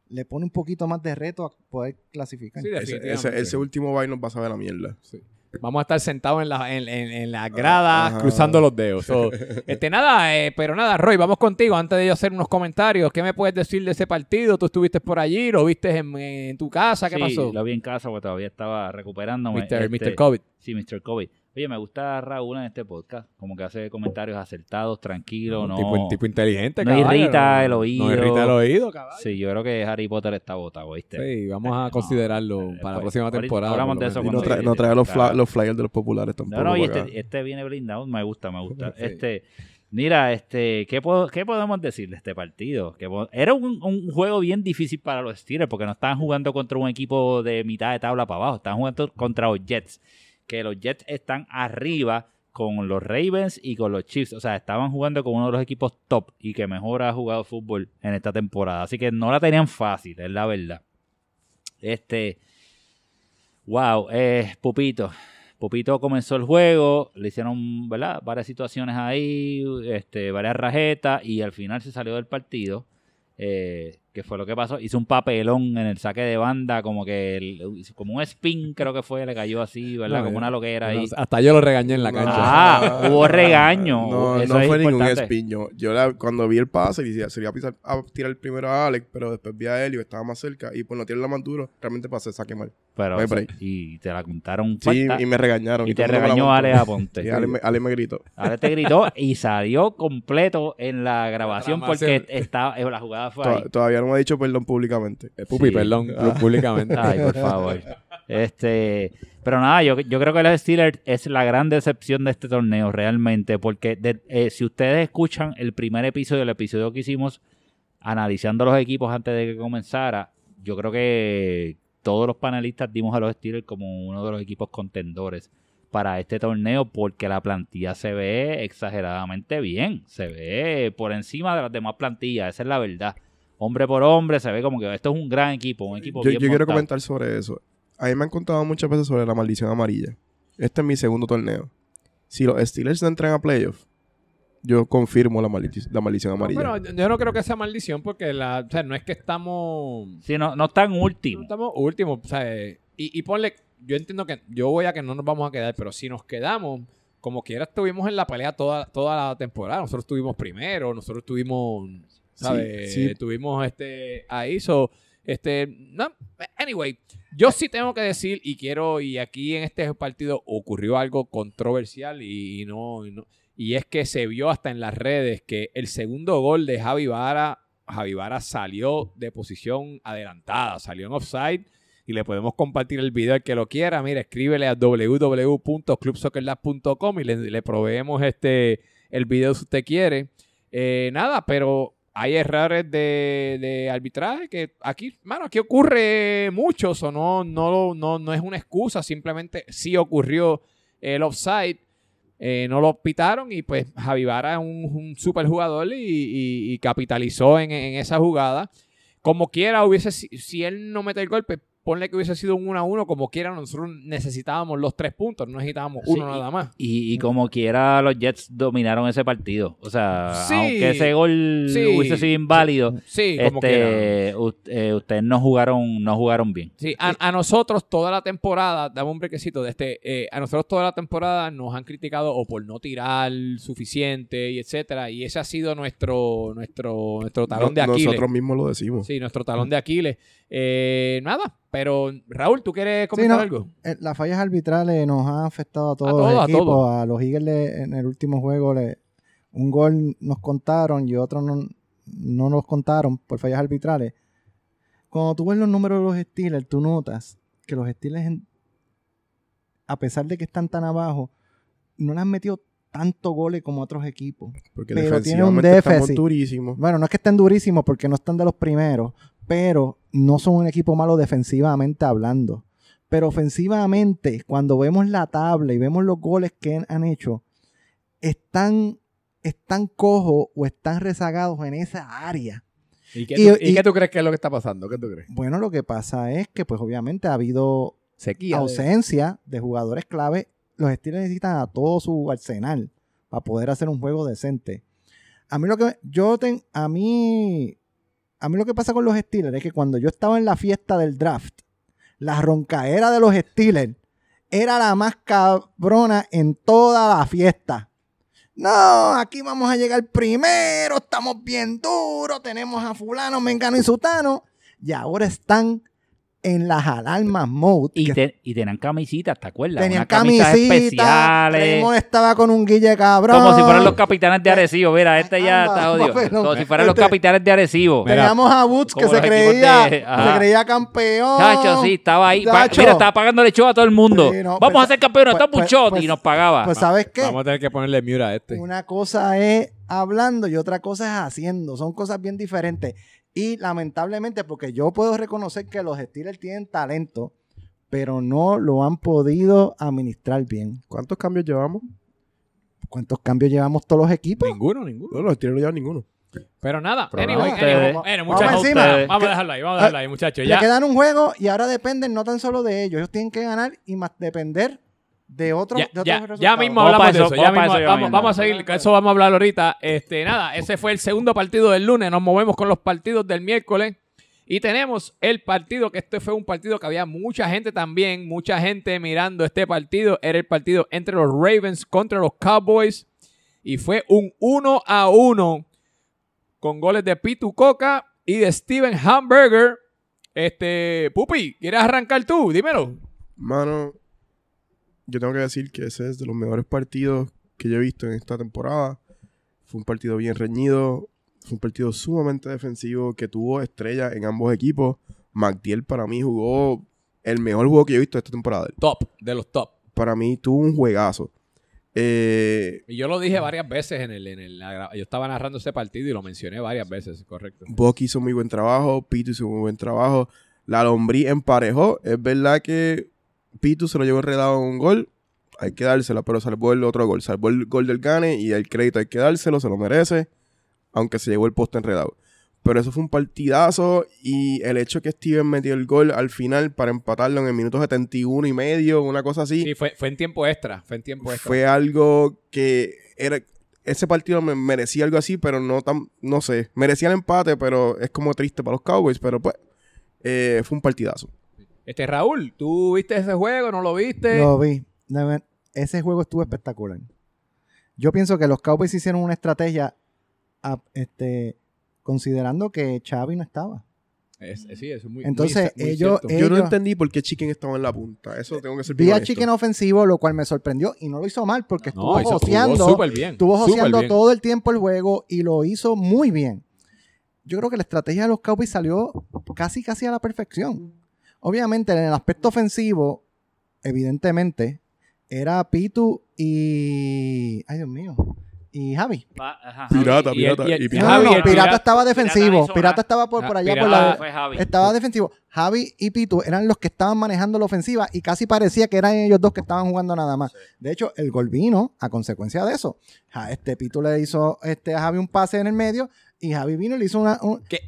le pone un poquito más de reto a poder clasificar. Sí, ese, ese- ese último bye nos va a saber la mierda. Sí. Vamos a estar sentados en la, en, en- en la grada Ajá. cruzando los dedos. So, este, nada, eh, pero nada, Roy, vamos contigo. Antes de yo hacer unos comentarios, ¿qué me puedes decir de ese partido? ¿Tú estuviste por allí? ¿Lo viste en, en tu casa? ¿Qué Sí, pasó? lo vi en casa porque todavía estaba recuperándome. Mr. Este, Mr. COVID. Sí, Mr. COVID. Oye, me gusta Raúl en este podcast. Como que hace comentarios acertados, tranquilos, no... tipo, tipo inteligente, no caballo, irrita no- el oído. No irrita el oído, caballo. Sí, yo creo que Harry Potter está botado, ¿viste? Sí, vamos a No, considerarlo eh, para la pues, próxima temporada. hablamos de lo eso Y no, trae, no trae los, flyers de los populares tampoco. No, no, y este, este viene blindado, me gusta, me gusta. Sí. Este, mira, este, ¿qué, puedo- qué podemos decir de este partido? Que era un, un juego bien difícil para los Steelers porque no estaban jugando contra un equipo de mitad de tabla para abajo, estaban jugando contra los Jets, que los Jets están arriba con los Ravens y con los Chiefs, o sea, estaban jugando con uno de los equipos top y que mejor ha jugado fútbol en esta temporada, así que no la tenían fácil, es la verdad. Este, wow, eh, Pupito, Pupito comenzó el juego, le hicieron ¿verdad? varias situaciones ahí, este, varias rajetas y al final se salió del partido. Eh, que fue lo que pasó? Hizo un papelón en el saque de banda, como que el- como un spin, creo que fue, le cayó así, ¿verdad? No, como una loquera ahí. Hasta yo lo regañé en la No. cancha. Ah, hubo regaño. No, Eso no es fue ningún espiño. Yo la- cuando vi el pase, decía, se iba a, pisar- a tirar primero a Alex, pero después vi a Helio, estaba más cerca, y por no tirarla más duro, realmente pasé, saque mal. Pero, y te la contaron Sí, falta, y me regañaron. y te regañó montó. Ale Aponte. Y Ale, me, Ale me gritó. Ale te gritó y salió completo en la grabación La porque estaba, eh, la jugada fue To- ahí. todavía no me ha dicho perdón públicamente. Eh, Pupi, Sí. perdón, públicamente. Ay, por favor. Este, pero nada, yo, yo creo que los Steelers es la gran decepción de este torneo realmente, porque de- eh, si ustedes escuchan el primer episodio, el episodio que hicimos analizando los equipos antes de que comenzara, yo creo que todos los panelistas dimos a los Steelers como uno de los equipos contendores para este torneo porque la plantilla se ve exageradamente bien, se ve por encima de las demás plantillas, esa es la verdad. Hombre por hombre, se ve como que esto es un gran equipo, un equipo Yo, bien yo quiero montado. comentar sobre eso. A mí me han contado muchas veces sobre la maldición amarilla. Este es mi segundo torneo. Si los Steelers entran a playoffs, yo confirmo la, maldi- la maldición No, amarilla. pero yo- no creo que sea maldición porque la, o sea, no es que estamos Sí, no, no están No últimos. estamos últimos, o sea, y, y ponle, yo entiendo que yo voy a que no nos vamos a quedar, pero si nos quedamos, como quiera estuvimos en la pelea toda, toda la temporada. Nosotros estuvimos primero, nosotros estuvimos, ¿sabes? sí. Estuvimos este, ahí, so, este, no, anyway, yo sí tengo que decir y quiero, y aquí en este partido ocurrió algo controversial y, y no, y no, y es que se vio hasta en las redes que el segundo gol de Javi Vara, Javi Vara salió de posición adelantada, salió en offside y le podemos compartir el video al que lo quiera. Mira, escríbele a www.clubsoccerlab.com y le, le proveemos este, el video si usted quiere. Eh, nada, pero hay errores de, arbitraje que aquí, mano, aquí ocurre mucho, o no, no, no, no es una excusa, simplemente sí ocurrió el offside. eh, no lo pitaron y pues Javi Vara es un, super jugador y, capitalizó en, en esa jugada. Como quiera, hubiese si, si él no mete el golpe, ponle que hubiese sido un 1 a 1, como quiera, nosotros necesitábamos los tres puntos, no necesitábamos Sí, uno nada más. Y, y como quiera, los Jets dominaron ese partido. O sea, Sí. aunque ese gol Sí. hubiese sido inválido, Sí, como quiera. este, eh, ustedes no jugaron, no jugaron bien. Sí, a, a nosotros toda la temporada, dame un brequecito de este, eh, a nosotros toda la temporada nos han criticado o por no tirar suficiente y etcétera, y ese ha sido nuestro nuestro nuestro talón No- de Aquiles. nosotros mismos lo decimos. Sí, nuestro talón de Aquiles. Eh, nada, pero Raúl, ¿tú quieres Sí, comentar no, algo? eh, las fallas arbitrales nos han afectado a todos todos, a los equipos. todos. A, los Eagles le- en el último juego le, un gol nos contaron y otro no, no nos contaron por fallas arbitrales. Cuando tú ves los números de los Steelers, tú notas que los Steelers en- a pesar de que están tan abajo, no le han metido tanto goles como otros equipos. Porque Pero tiene un déficit. durísimos. Bueno, no es que estén durísimos porque no están de los primeros, pero no son un equipo malo defensivamente hablando. Pero ofensivamente, cuando vemos la tabla y vemos los goles que han hecho, están, están cojos o están rezagados en esa área. ¿Y qué, tú, y y- qué tú crees que es lo que está pasando? ¿Qué tú crees? Bueno, lo que pasa es que pues obviamente ha habido Sequía. de- ausencia de jugadores clave. Los Steelers necesitan a todo su arsenal para poder hacer un juego decente. A mí lo que yo ten, a mí a mí lo que pasa con los Steelers es que cuando yo estaba en la fiesta del draft, la roncaera de los Steelers era la más cabrona en toda la fiesta. No, aquí vamos a llegar primero, estamos bien duros, tenemos a fulano, mengano y sutano. Y ahora están en las alarmas mode. Y, te- y tenían camisitas, ¿te acuerdas? Tenían Unas camisas camisita, especiales. Raymond estaba con un guille cabrón. Como si fueran los capitanes de Arecibo. Mira, este ya Anda, está odio. Como si fueran los este- capitanes de Arecibo. Teníamos a Woods que se los creía, de- se creía campeón. Chacho, sí, estaba ahí. Chacho. Mira, estaba pagándole show a todo el mundo. Sí, no, Vamos pues, a ser campeones, pues, estamos un pues, pues, y nos pagaba. Pues ¿sabes qué? Vamos a tener que ponerle mute a este. Una cosa es hablando y otra cosa es haciendo. Son cosas bien diferentes. Y lamentablemente, porque yo puedo reconocer que los Steelers tienen talento, pero no lo han podido administrar bien. ¿Cuántos cambios llevamos? ¿Cuántos cambios llevamos todos los equipos? Ninguno, ninguno. No, los tiros no llevan ninguno. Pero nada, Pero anyway, nada, anyway, ustedes- bueno, Vamos muchachos, encima. ustedes- vamos a dejarlo ahí, vamos a dejarlo ahí, muchachos. Le Ya, quedan un juego y ahora dependen no tan solo de ellos. Ellos tienen que ganar y más depender de otros ya, de ya, resultados. ya mismo Vamos hablamos de eso, eso. vamos Ya para mismo, eso ya vamos, a seguir, eso vamos a hablar ahorita. Este, nada, ese fue el segundo partido del lunes. Nos movemos con los partidos del miércoles. Y tenemos el partido, que este fue un partido que había mucha gente también, mucha gente mirando este partido. Era el partido entre los Ravens contra los Cowboys. Y fue un 1 a 1 con goles de Pitu Coca y de Steven Hamburger. Este, Pupi, ¿quieres arrancar tú? Dímelo. Mano, yo tengo que decir que ese es de los mejores partidos que yo he visto en esta temporada. Fue un partido bien reñido, fue un partido sumamente defensivo que tuvo estrellas en ambos equipos. McDill para mí jugó el mejor juego que yo he visto esta temporada. Top, de los top. Para mí tuvo un juegazo. Eh, Y yo lo dije varias veces en el, en el yo estaba narrando ese partido y lo mencioné varias veces, correcto. Buck hizo muy buen trabajo, Pitu hizo muy buen trabajo. La Lombrí emparejó. Es verdad que Pitu se lo llevó enredado en un gol. Hay que dársela, pero salvó el otro gol. Salvó el gol del Gane y el crédito hay que dárselo, se lo merece. Aunque se llevó el poste enredado. Pero eso fue un partidazo y el hecho que Steven metió el gol al final para empatarlo en el minuto 71 y medio, una cosa así, Sí, fue, fue en tiempo extra, fue en tiempo extra. fue algo que era ese partido me merecía algo así, pero no tan, no sé, merecía el empate, pero es como triste para los Cowboys, pero pues eh, fue un partidazo. Este Raúl, ¿tú viste ese juego? ¿No lo viste? Lo vi. Ese juego estuvo espectacular. Yo pienso que los Cowboys hicieron una estrategia a- este, considerando que Xavi no estaba. Es- es- sí, eso es muy Entonces, muy- muy ellos- Yo no entendí por qué Chicken estaba en la punta, eso tengo que ser Vi a. Chicken ofensivo, lo cual me sorprendió y no lo hizo mal porque no, estuvo joseando. jugó súper bien. Estuvo súper joseando todo el tiempo el juego y lo hizo muy bien. Yo creo que la estrategia de los Cowboys salió casi casi a la perfección. Obviamente, en el aspecto ofensivo, evidentemente, era Pitu y. Ay, Dios mío. Y Javi. Pa- ajá. Pirata, Y pirata. y el- y pirata. no, Javi, no, el Pirata Pirata- estaba defensivo. Pirata estaba por, Ah, por allá Pirata- por la. fue Javi. Estaba defensivo. Javi y Pitu eran los que estaban manejando la ofensiva y casi parecía que eran ellos dos que estaban jugando nada más. De hecho, el gol vino a consecuencia de eso. Este Pitu le hizo este, a Javi un pase en el medio y Javi vino y le hizo una. un- Que,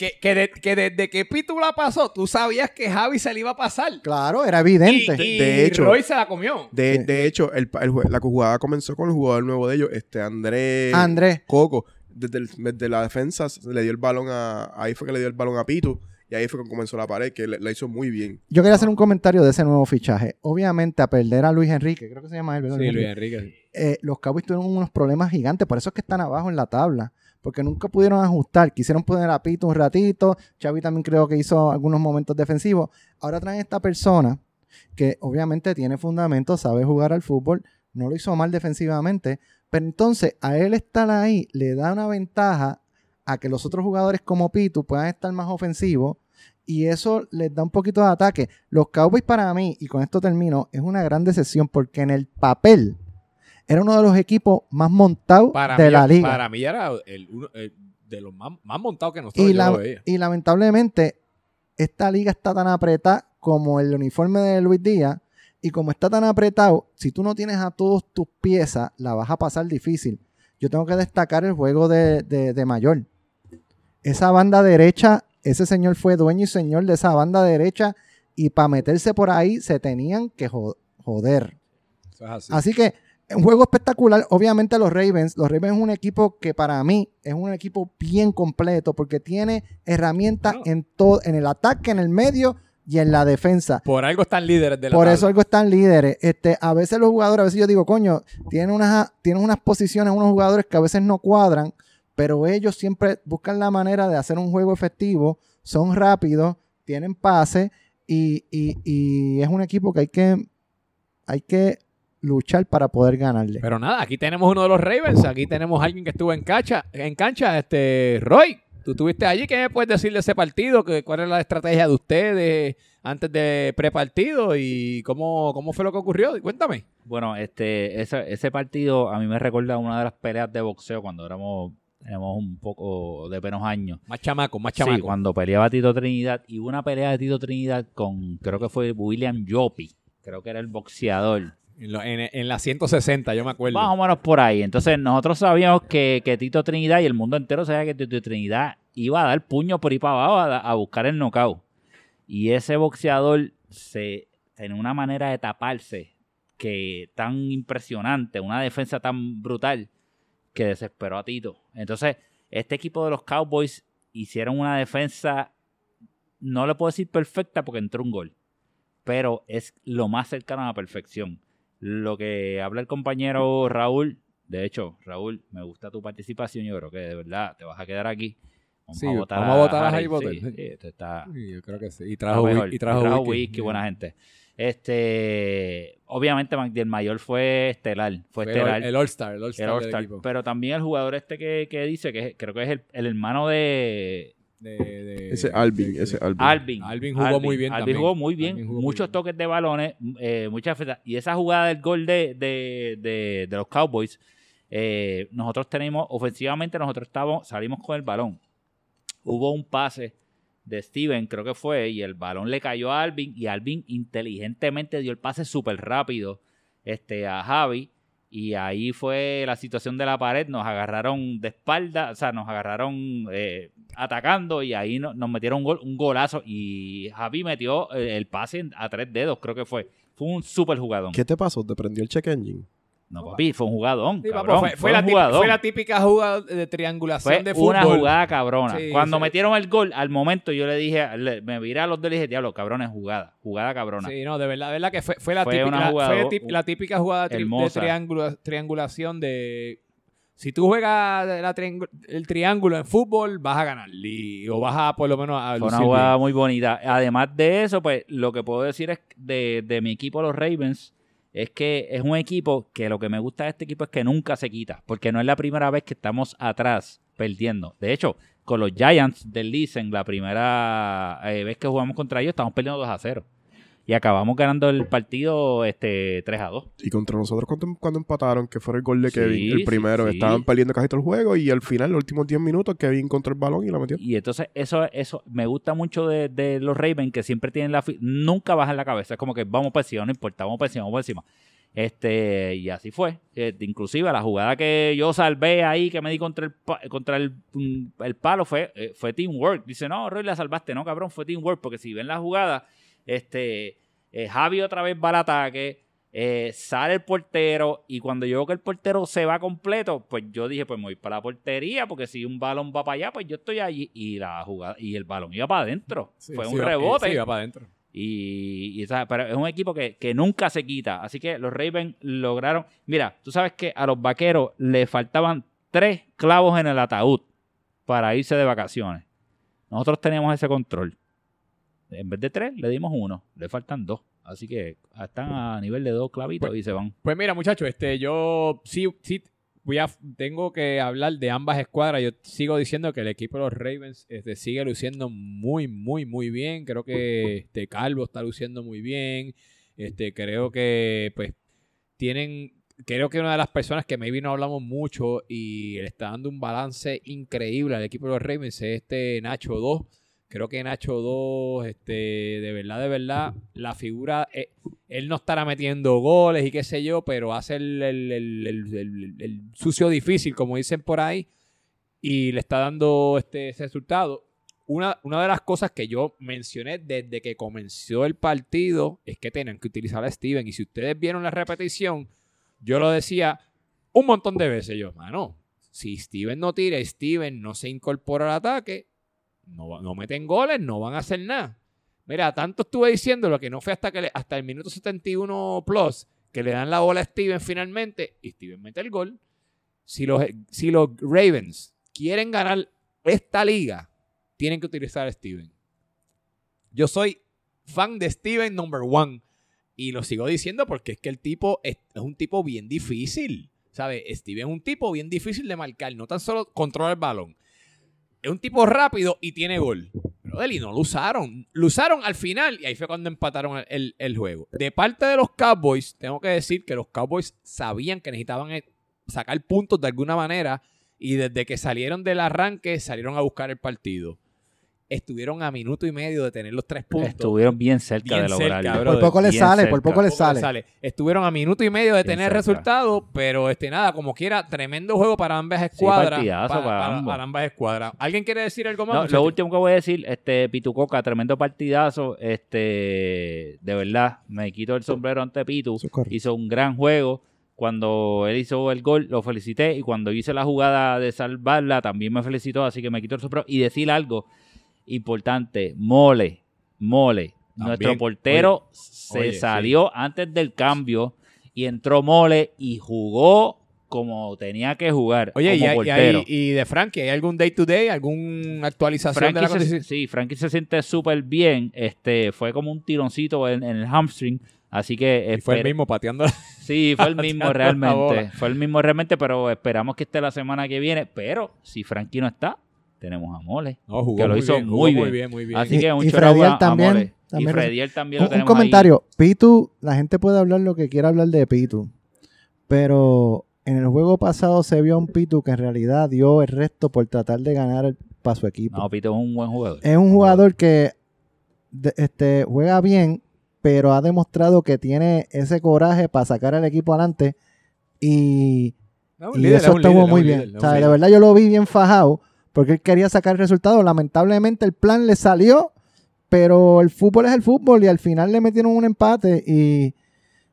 que, que, de- que desde que Pitu la pasó, tú sabías que Javi se le iba a pasar. claro, era evidente. y De hecho- Roy se la comió. De, Sí. de hecho, el, el la jugada comenzó con el jugador nuevo de ellos, este Andrés Andrés. Coco. Desde, el- desde la defensa se le dio el balón a. Ahí fue que le dio el balón a Pitu. Y ahí fue que comenzó la pared, que la hizo muy bien. Yo quería hacer un comentario de ese nuevo fichaje. Obviamente, a perder a Luis Enrique, creo que se llama él, ¿verdad? Sí, Luis. Enrique. eh, los Cowboys tuvieron unos problemas gigantes, por eso es que están abajo en la tabla, porque nunca pudieron ajustar, quisieron poner a Pito un ratito, Xavi también creo que hizo algunos momentos defensivos, ahora traen esta persona que obviamente tiene fundamento, sabe jugar al fútbol, no lo hizo mal defensivamente, pero entonces a él estar ahí le da una ventaja a que los otros jugadores como Pitu puedan estar más ofensivos y eso les da un poquito de ataque. Los Cowboys para mí, y con esto termino, es una gran decepción porque en el papel era uno de los equipos más montados de mí, la liga. Para mí era el, el de los más, más montados que nosotros y, la- y lamentablemente, esta liga está tan apretada como el uniforme de Luis Díaz. Y como está tan apretado, si tú no tienes a todos tus piezas, la vas a pasar difícil. Yo tengo que destacar el juego de, de- de Mayor. Esa banda derecha, ese señor fue dueño y señor de esa banda derecha. Y para meterse por ahí se tenían que jo- joder. Así que un juego espectacular. Obviamente los Ravens, los Ravens es un equipo que para mí es un equipo bien completo porque tiene herramientas en todo, en el ataque, en el medio y en la defensa. Por algo están líderes de la Por tabla. eso algo están líderes. Este, a veces los jugadores, a veces yo digo, coño, tienen unas, tienen unas posiciones, unos jugadores que a veces no cuadran, pero ellos siempre buscan la manera de hacer un juego efectivo, son rápidos, tienen pase y, y- y es un equipo que hay que, hay que luchar para poder ganarle. Pero nada, aquí tenemos uno de los Ravens. Aquí tenemos a alguien que estuvo en cancha. En cancha, este Roy. Tú estuviste allí. ¿Qué me puedes decir de ese partido? ¿Qué- ¿Cuál es la estrategia de ustedes antes de prepartido? ¿Y cómo, cómo fue lo que ocurrió? Cuéntame. Bueno, este, ese, ese partido a mí me recuerda a una de las peleas de boxeo cuando éramos, éramos un poco de menos años. Más chamaco, más Sí, chamaco. cuando peleaba Tito Trinidad y hubo una pelea de Tito Trinidad con, creo que fue William Jopi, creo que era el boxeador. En, en- la 160, yo me acuerdo. Más o menos por ahí. Entonces nosotros sabíamos que, que Tito Trinidad y el mundo entero sabía que Tito Trinidad iba a dar puño por ahí para abajo a, a buscar el knockout. Y ese boxeador se tenía una manera de taparse que tan impresionante, una defensa tan brutal que desesperó a Tito. Entonces, este equipo de los Cowboys hicieron una defensa, no le puedo decir perfecta porque entró un gol, pero es lo más cercano a la perfección. Lo que habla el compañero Raúl, de hecho, Raúl, me gusta tu participación, yo creo que de verdad te vas a quedar aquí. Sí, vamos a votar a Harry Potter. sí, esto está, Sí, yo creo que sí. Y trajo, mejor. whi- y trajo, whisky, buena gente. Este, obviamente Magdiel Mayor fue estelar, fue, estelar. el, el All-Star, el All-Star el equipo. Pero también el jugador este que, que dice, que creo que es el, el hermano de De- de- Ese Alvin, de- ese Alvin. Alvin. Alvin jugó muy bien Alvin también. jugó muy bien. Alvin jugó muy muchos bien. toques de balones, eh, muchas. Y esa jugada del gol de, de, de- de los Cowboys, eh, nosotros tenemos, ofensivamente, nosotros estábamos, salimos con el balón. Hubo un pase de Steven, creo que fue, y el balón le cayó a Alvin, y Alvin inteligentemente dio el pase súper rápido este, a Javi. Y ahí fue la situación de la pared, nos agarraron de espalda, o sea, nos agarraron eh, atacando y ahí no- nos metieron un, gol, un golazo y Javi metió eh, el pase a tres dedos, creo que fue. Fue un super jugadón. ¿Qué te pasó? ¿Te prendió el check engine? No, papi, fue un jugadón. Sí, cabrón, fue, fue un la típica, jugadón. fue la típica jugada de triangulación Fue de fútbol. una jugada cabrona. Sí, Cuando sí. metieron el gol, al momento yo le dije, le- me viré a los dos y dije, diablo, cabrón, es jugada, jugada cabrona. Sí, no, de verdad, de verdad que fue, fue la, típica, una jugada- fue tip- la típica jugada tri- de triangula- triangulación de... Si tú juegas la el triángulo en fútbol, vas a ganar. y- o vas a, por lo menos, a Fue una jugada bien. muy bonita. Además de eso, pues lo que puedo decir es de, de mi equipo, los Ravens, es que es un equipo que lo que me gusta de este equipo es que nunca se quita, porque no es la primera vez que estamos atrás perdiendo. De hecho, con los Giants del Leeson, la primera eh, vez que jugamos contra ellos, estamos perdiendo 2 a 0. Y acabamos ganando el partido este 3 a 2. Y contra nosotros cuando, cuando empataron, que fue el gol de Sí, Kevin, el primero, sí. estaban perdiendo casi todo el juego y al final, los últimos 10 minutos, Kevin encontró el balón y la metió. Y entonces eso eso me gusta mucho de, de los Ravens que siempre tienen la nunca bajan la cabeza, es como que vamos por encima, no importa, vamos por encima, vamos por encima. Este, y así fue. Eh, inclusive la jugada que yo salvé ahí, que me di contra el contra el, mm, el palo, fue, eh, fue teamwork. Dice, no, Roy la salvaste, no, cabrón, fue teamwork, porque si ven la jugada, este, eh, Javi otra vez va al ataque, eh, sale el portero, y cuando yo veo que el portero se va completo, pues yo dije, pues me voy para la portería, porque si un balón va para allá, pues yo estoy allí, y la jugada, y el balón iba para adentro. Sí, fue sí, un va- rebote. Sí, va para adentro. Y, pero es un equipo que, que nunca se quita. Así que los Ravens lograron. Mira, tú sabes que a los vaqueros le faltaban tres clavos en el ataúd para irse de vacaciones. Nosotros teníamos ese control. En vez de tres, le dimos uno. Le faltan dos. Así que están a nivel de dos clavitos y se van. Pues mira, muchachos, este, yo sí, sí, voy a, tengo que hablar de ambas escuadras. Yo sigo diciendo que el equipo de los Ravens este, sigue luciendo muy, muy, muy bien. Creo que este Calvo está luciendo muy bien. Este, creo que pues tienen, creo que una de las personas que maybe no hablamos mucho y le está dando un balance increíble al equipo de los Ravens es este Nacho 2. Creo que Nacho 2, este, de verdad, de verdad, la figura, eh, él no estará metiendo goles y qué sé yo, pero hace el, el- el- el- sucio difícil, como dicen por ahí, y le está dando este ese resultado. Una, una de las cosas que yo mencioné desde que comenzó el partido es que tenían que utilizar a Steven. Y si ustedes vieron la repetición, yo lo decía un montón de veces. Yo, mano, si Steven no tira, Steven no se incorpora al ataque, no, meten goles, no van a hacer nada. Mira, tanto estuve diciendo lo que no fue hasta que le- hasta el minuto 71 plus que le dan la bola a Steven finalmente y Steven mete el gol. Si los, si los Ravens quieren ganar esta liga, tienen que utilizar a Steven. Yo soy fan de Steven number one. Y lo sigo diciendo porque es que el tipo es, un tipo bien difícil. ¿Sabes? Steven es un tipo bien difícil de marcar. No tan solo controla el balón. Es un tipo rápido y tiene gol. Pero y no lo usaron. Lo usaron al final y ahí fue cuando empataron el, el- el juego. De parte de los Cowboys, tengo que decir que los Cowboys sabían que necesitaban eh, sacar puntos de alguna manera y desde que salieron del arranque salieron a buscar el partido. Estuvieron a minuto y medio de tener los tres puntos. Estuvieron bien cerca Bien de lograrlo. cerca, Por poco le sale, cerca. por poco le sale. sale. Estuvieron a minuto y medio de Bien tener cerca. resultado, pero este nada, como quiera, tremendo juego para ambas escuadras. partidazo para, para para- ambos. para ambas escuadras. ¿Alguien quiere decir algo más? No, lo último que voy a decir, este Pitucoca, tremendo partidazo, este, de verdad, me quito el sombrero ante Pitu, hizo un gran juego, cuando él hizo el gol lo felicité y cuando hice la jugada de salvarla también me felicitó, así que me quito el sombrero y decir algo importante, Mole, Mole, nuestro portero se oye, sí. salió antes del cambio y entró Mole y jugó como tenía que jugar Oye, y, como y portero. y de Frankie, ¿hay algún day to day? ¿Alguna actualización de la se, condición? sí, Frankie se siente súper bien. Este, fue como un tironcito en, en el hamstring. Así que Y fue el mismo pateando. Sí, fue el mismo realmente. Fue el mismo realmente, pero esperamos que esté la semana que viene. Pero si Frankie no está, tenemos a Mole. No, jugó Que lo muy hizo bien, jugó muy muy bien. bien, muy bien. Así Y- que y un Frediel a- a también- Mole. también y Frediel también Un, lo un tenemos ahí. comentario. Pitu, la gente puede hablar lo que quiera hablar de Pitu. Pero en el juego pasado se vio a un Pitu que en realidad dio el resto por tratar de ganar para su equipo. No, Pito es un buen jugador. es un jugador que de- este, juega bien, pero ha demostrado que tiene ese coraje para sacar al equipo adelante. Y, No, un y líder, eso es un estuvo líder, muy un bien. líder, es O un sea, de verdad yo lo vi bien fajado porque él quería sacar el resultado. Lamentablemente el plan le salió, pero el fútbol es el fútbol y al final le metieron un empate y,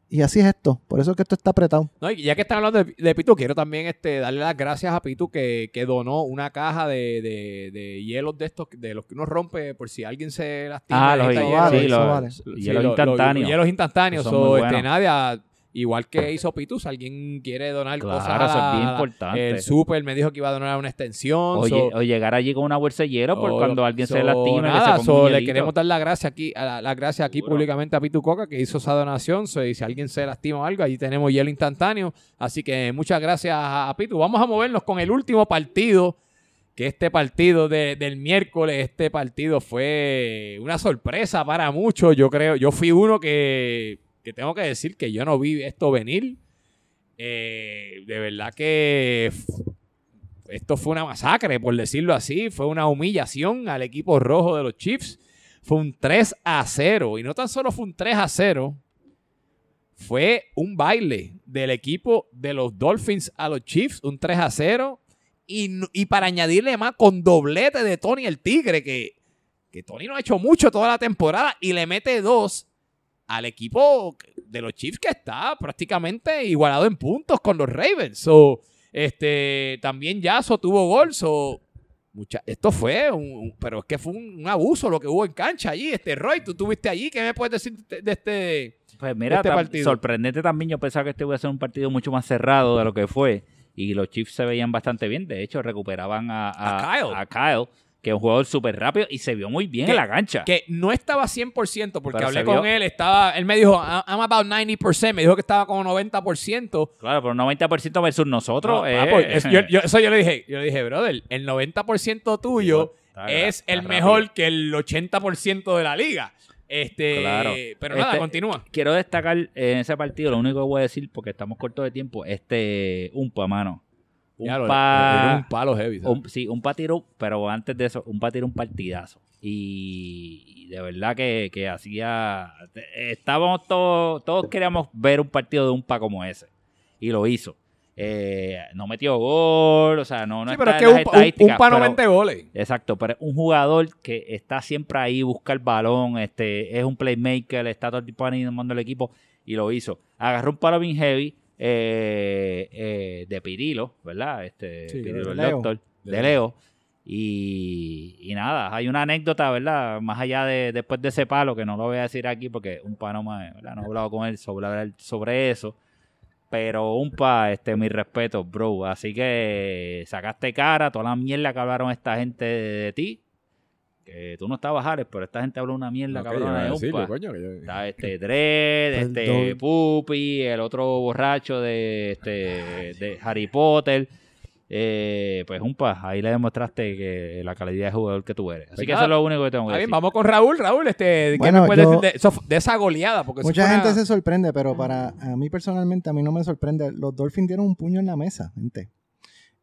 y así es esto. Por eso es que esto está apretado. No, y ya que están hablando de, de Pitu, quiero también este, darle las gracias a Pitu que, que donó una caja de, de, de hielos de estos, de los que uno rompe por si alguien se lastima. Ah, los, necesita Eso hielo. vale, sí, eso los- vale. los hielos lo- lo- instantáneos. hielos instantáneos. Son muy So, este. Nadia, igual que hizo Pitu, si alguien quiere donar Claro, cosas. eso a es bien importante. El super me dijo que iba a donar una extensión. O, so- lle- o llegar allí con una bolsa de hielo por so- cuando alguien se lastima. que Nada, se so, le queremos dar la gracia aquí, a la, la gracia aquí Seguro. públicamente a Pitu Coca que hizo esa donación. So, y si alguien se lastima o algo, allí tenemos hielo instantáneo. Así que muchas gracias a, a Pitu. Vamos a movernos con el último partido. Que este partido de- del miércoles, este partido fue una sorpresa para muchos. Yo creo, yo fui uno que, que tengo que decir que yo no vi esto venir. Eh, de verdad que esto fue una masacre, por decirlo así. Fue una humillación al equipo rojo de los Chiefs. Fue un 3 a 0. Y no tan solo fue un 3 a 0. Fue un baile del equipo de los Dolphins a los Chiefs. Un 3 a 0. Y, y para añadirle más con doblete de Tony el Tigre, que, que Tony no ha hecho mucho toda la temporada. Y le mete dos al equipo de los Chiefs que está prácticamente igualado en puntos con los Ravens. So, este, también Yaso tuvo gol. so, mucha- esto fue un, pero es que fue un, un abuso lo que hubo en cancha allí. Este Roy, tú estuviste allí. ¿Qué me puedes decir de, de este? Pues mira, este tam- partido? sorprendente también. Yo pensaba que este iba a ser un partido mucho más cerrado de lo que fue. Y los Chiefs se veían bastante bien. De hecho, recuperaban a, a, A Kyle. a Kyle, que es un jugador súper rápido y se vio muy bien Que- en la cancha. Que no estaba 100% porque Pero hablé con él, estaba, él me dijo, "I- I'm about 90%, me dijo que estaba como 90%. Claro, pero 90% versus nosotros. No, eh, ah, pues, es- yo, yo- eso yo le dije, yo le dije, brother, el 90% tuyo es el rápido. mejor que el 80% de la liga. Este, Claro. pero nada, Este- continúa. Quiero destacar en ese partido, lo único que voy a decir, porque estamos cortos de tiempo, este Umpa, mano. Un Ya pa- un palo heavy. un- sí, un tiró, pero antes de eso, un tiró un partidazo. Y, y de verdad que, que hacía. Estábamos todos, todos queríamos ver un partido de un pa como ese. Y lo hizo. Eh, no metió gol, o sea, no, no sí, está es en que las un, un, un pa no pero- mete goles. Exacto, pero es un jugador que está siempre ahí, busca el balón, este, es un playmaker, está todo el tiempo animando el equipo y lo hizo. Agarró un palo bien heavy eh, eh, de Pirilo, ¿verdad? Este, Sí, Pirilo, el Leo. doctor, de Leo. Y, y nada, hay una anécdota, ¿verdad? Más allá de después de ese palo, que no lo voy a decir aquí porque un pa no, me, ¿verdad? no he hablado con él sobre, sobre eso. Pero un pa, este, mi respeto, bro. Así que sacaste cara, toda la mierda que hablaron esta gente de, de ti. Que tú no estabas, Alex, pero esta gente habló una mierda cabrona de decirlo, Umpa. coño, que yo- Está este Dredd, este. Puppy, el otro borracho de, este, de Harry Potter. Eh, pues Umpa, ahí le demostraste que la calidad de jugador que tú eres. Así Pues que nada. eso es lo único que tengo que bien, decir. vamos con Raúl. Raúl, este, ¿qué Bueno, me puedes yo- decir de, eso- de esa goleada? Porque Mucha gente una- se sorprende, pero para a mí personalmente, a mí no me sorprende. Los Dolphins dieron un puño en la mesa, gente.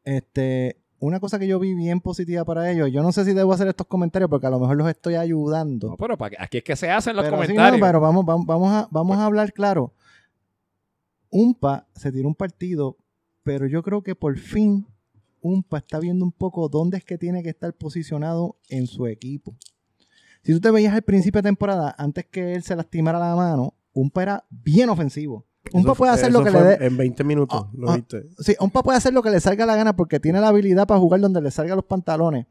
Este, una cosa que yo vi bien positiva para ellos, yo no sé si debo hacer estos comentarios porque a lo mejor los estoy ayudando. No, pero para que- aquí es que se hacen los pero sí, comentarios. no, pero vamos, vamos, vamos a, vamos a hablar claro. Umpa se tiró un partido, pero yo creo que por fin Umpa está viendo un poco dónde es que tiene que estar posicionado en su equipo. Si tú te veías al principio de temporada, antes que él se lastimara la mano, Umpa era bien ofensivo. Umpa puede hacer lo que le dé. En 20 minutos, Ah, ¿lo ah. viste? Sí, Umpa puede hacer lo que le salga la gana porque tiene la habilidad para jugar donde le salga los pantalones.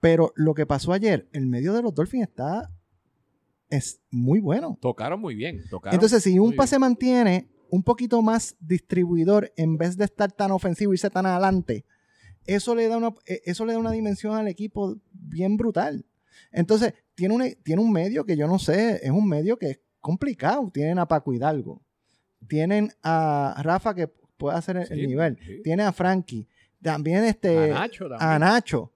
Pero lo que pasó ayer, el medio de los Dolphins está es muy bueno. Tocaron muy bien. Tocaron Entonces, si Umpa se mantiene un poquito más distribuidor en vez de estar tan ofensivo y irse tan adelante, eso le da una, eh, eso le da una dimensión al equipo bien brutal. Entonces, tiene un, tiene un medio que yo no sé, es un medio que es complicado. Tienen a Paco Hidalgo, tienen a Rafa que puede hacer el, nivel, sí. tienen a Frankie, también este, A Nacho también. a Nacho.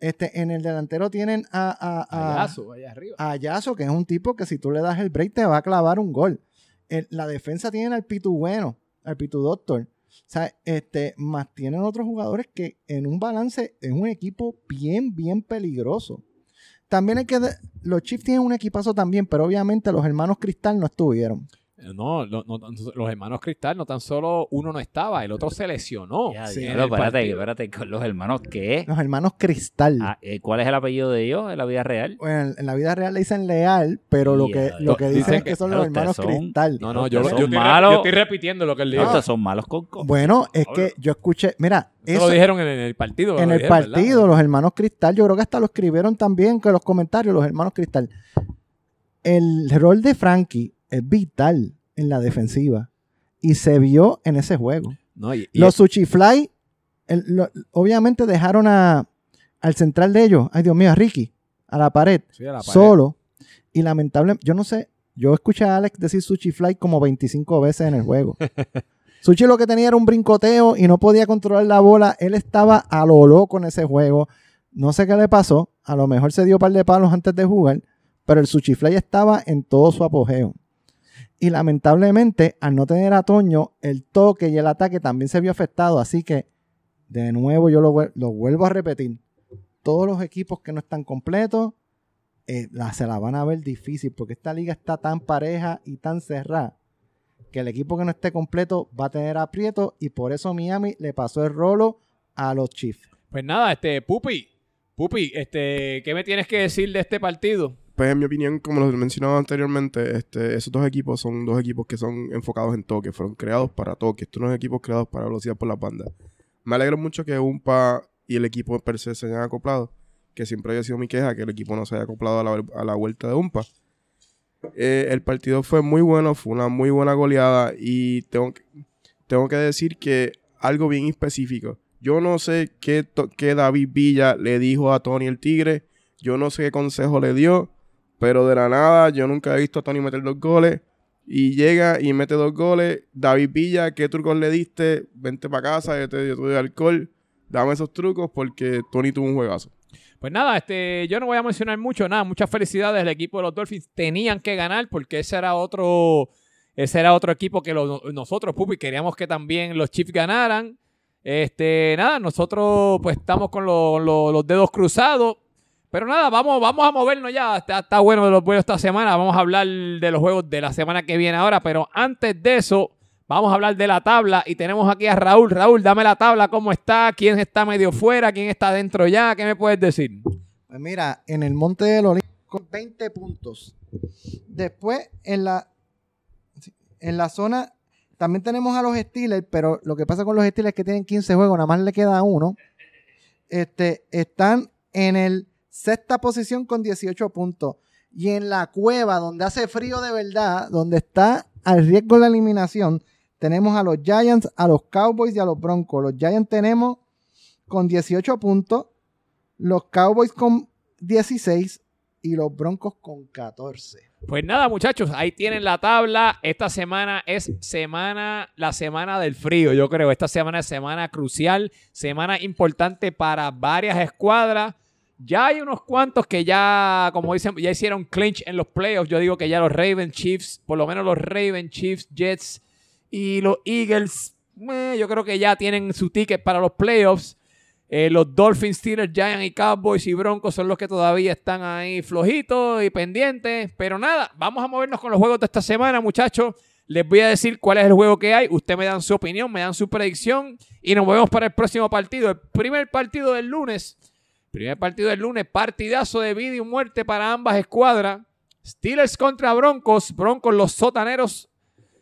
Este, en el delantero tienen a, a, a- Payaso, allá arriba. a Yaso, que es un tipo que si tú le das el break te va a clavar un gol. El- la defensa tiene al Pitu Bueno, al Pitu Doctor. O sea, este, más tienen otros jugadores que en un balance es un equipo bien, bien peligroso. También hay que... los Chiefs tienen un equipazo también, pero obviamente los hermanos Cristal no estuvieron. No, no, no, los hermanos Cristal, no tan solo uno no estaba, el otro se lesionó. Ya, Sí, el espérate, partido. espérate, con los hermanos, ¿qué? Los hermanos Cristal. Ah, eh, ¿Cuál es el apellido de ellos en la vida real? Bueno, en- en la vida real le dicen leal, pero lo que, lo que dicen es que- que son los hermanos son- Cristal. No, no, yo, yo, estoy, malos. yo estoy repitiendo lo que él dijo. Son malos con con- Bueno, es Pablo. que yo escuché, mira, Eso eso, lo dijeron en el partido. en el dijeron, ¿verdad? partido, los hermanos Cristal, yo creo que hasta lo escribieron también que los comentarios, los hermanos Cristal. El rol de Frankie es vital en la defensiva y se vio en ese juego. No, y- y- Los Sushi Fly, el- lo- obviamente dejaron a, al central de ellos, ay Dios mío, a Ricky, a la pared, sí, a la pared. solo. Y lamentablemente, yo no sé, yo escuché a Alex decir Sushi Fly como 25 veces en el juego. Sushi lo que tenía era un brincoteo y no podía controlar la bola. Él estaba a lo loco en ese juego. No sé qué le pasó. A lo mejor se dio un par de palos antes de jugar. Pero el Sushi Fly estaba en todo su apogeo. Y lamentablemente, al no tener a Toño, el toque y el ataque también se vio afectado. Así que, de nuevo, yo lo, lo vuelvo a repetir. Todos los equipos que no están completos, eh, la, se la van a ver difícil porque esta liga está tan pareja y tan cerrada que el equipo que no esté completo va a tener aprieto y por eso Miami le pasó el rolo a los Chiefs. Pues nada, este, Pupi, Pupi, este, ¿qué me tienes que decir de este partido? Pues en mi opinión, como lo mencionaba anteriormente, este, esos dos equipos son dos equipos que son enfocados en toque, fueron creados para toque. Estos no son equipos creados para velocidad por las bandas. Me alegro mucho que UMPA y el equipo per se se hayan acoplado, que siempre había sido mi queja que el equipo no se haya acoplado a la, a la vuelta de UMPA. Eh, el partido fue muy bueno, fue una muy buena goleada y tengo que, tengo que decir que algo bien específico. Yo no sé qué, qué David Villa le dijo a Tony el Tigre. Yo no sé qué consejo le dio. Pero de la nada, yo nunca he visto a Tony meter dos goles. Y llega y mete dos goles. David Villa, ¿qué trucos le diste? Vente para casa, yo te, yo te doy alcohol. Dame esos trucos porque Tony tuvo un juegazo. Pues nada, este, yo no voy a mencionar mucho, nada, muchas felicidades. El equipo de los Dolphins tenían que ganar porque ese era otro, ese era otro equipo que lo- nosotros, Pupi, queríamos que también los Chiefs ganaran. Este, nada, nosotros pues estamos con lo- los dedos cruzados. Pero nada, vamos, vamos a movernos ya. Está, bueno de los juegos esta semana. Vamos a hablar de los juegos de la semana que viene ahora. Pero antes de eso, vamos a hablar de la tabla. Y tenemos aquí a Raúl. Raúl, dame la tabla, ¿cómo está? ¿Quién está medio fuera? ¿Quién está dentro ya? ¿Qué me puedes decir? Pues mira, en el Monte del Olimpo con 20 puntos. Después, en la, en la zona, también tenemos a los Steelers, pero lo que pasa con los Steelers es que tienen 15 juegos, nada más le queda uno. Este, están en el sexta posición con 18 puntos. Y en la cueva, donde hace frío de verdad, donde está al riesgo de la eliminación, tenemos a los Giants, a los Cowboys y a los Broncos. Los Giants tenemos con 18 puntos, los Cowboys con 16 y los Broncos con 14. Pues nada, muchachos, ahí tienen la tabla. Esta semana es semana, la semana del frío, yo creo. Esta semana es semana crucial, semana importante para varias escuadras. Ya hay unos cuantos que ya, como dicen, ya hicieron clinch en los playoffs. Yo digo que ya los Ravens Chiefs, por lo menos los Ravens Chiefs, Jets y los Eagles, eh, yo creo que ya tienen su ticket para los playoffs. Eh, los Dolphins, Steelers, Giants y Cowboys y Broncos son los que todavía están ahí flojitos y pendientes. Pero nada, vamos a movernos con los juegos de esta semana, muchachos. Les voy a decir cuál es el juego que hay. Ustedes me dan su opinión, me dan su predicción y nos movemos para el próximo partido. El primer partido del lunes. Primer partido del lunes, partidazo de vida y muerte para ambas escuadras. Steelers contra Broncos. Broncos, los sotaneros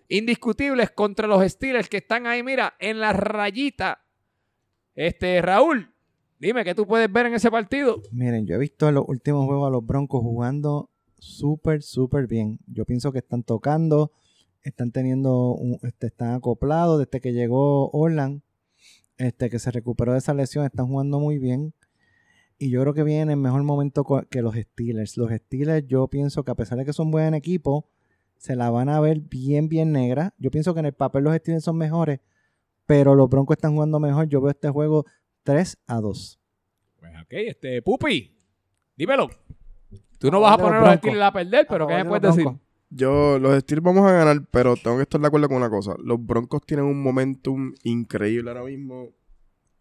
indiscutibles contra los Steelers que están ahí, mira, en la rayita. Este, Raúl, dime qué tú puedes ver en ese partido. Miren, yo he visto en los últimos juegos a los Broncos jugando súper, súper bien. Yo pienso que están tocando, están teniendo, un- este, están acoplados desde que llegó Orland, este, que se recuperó de esa lesión, están jugando muy bien. Y yo creo que vienen en mejor momento que los Steelers. Los Steelers, yo pienso que a pesar de que son buen equipo, se la van a ver bien, bien negra. Yo pienso que en el papel los Steelers son mejores, pero los Broncos están jugando mejor. Yo veo este juego 3 a 2. Pues ok, este, Pupi, dímelo. Tú no A vas a poner los los. Steelers a perder, pero A ¿qué me puedes decir? Yo, los Steelers vamos a ganar, pero tengo que estar de acuerdo con una cosa. Los Broncos tienen un momentum increíble ahora mismo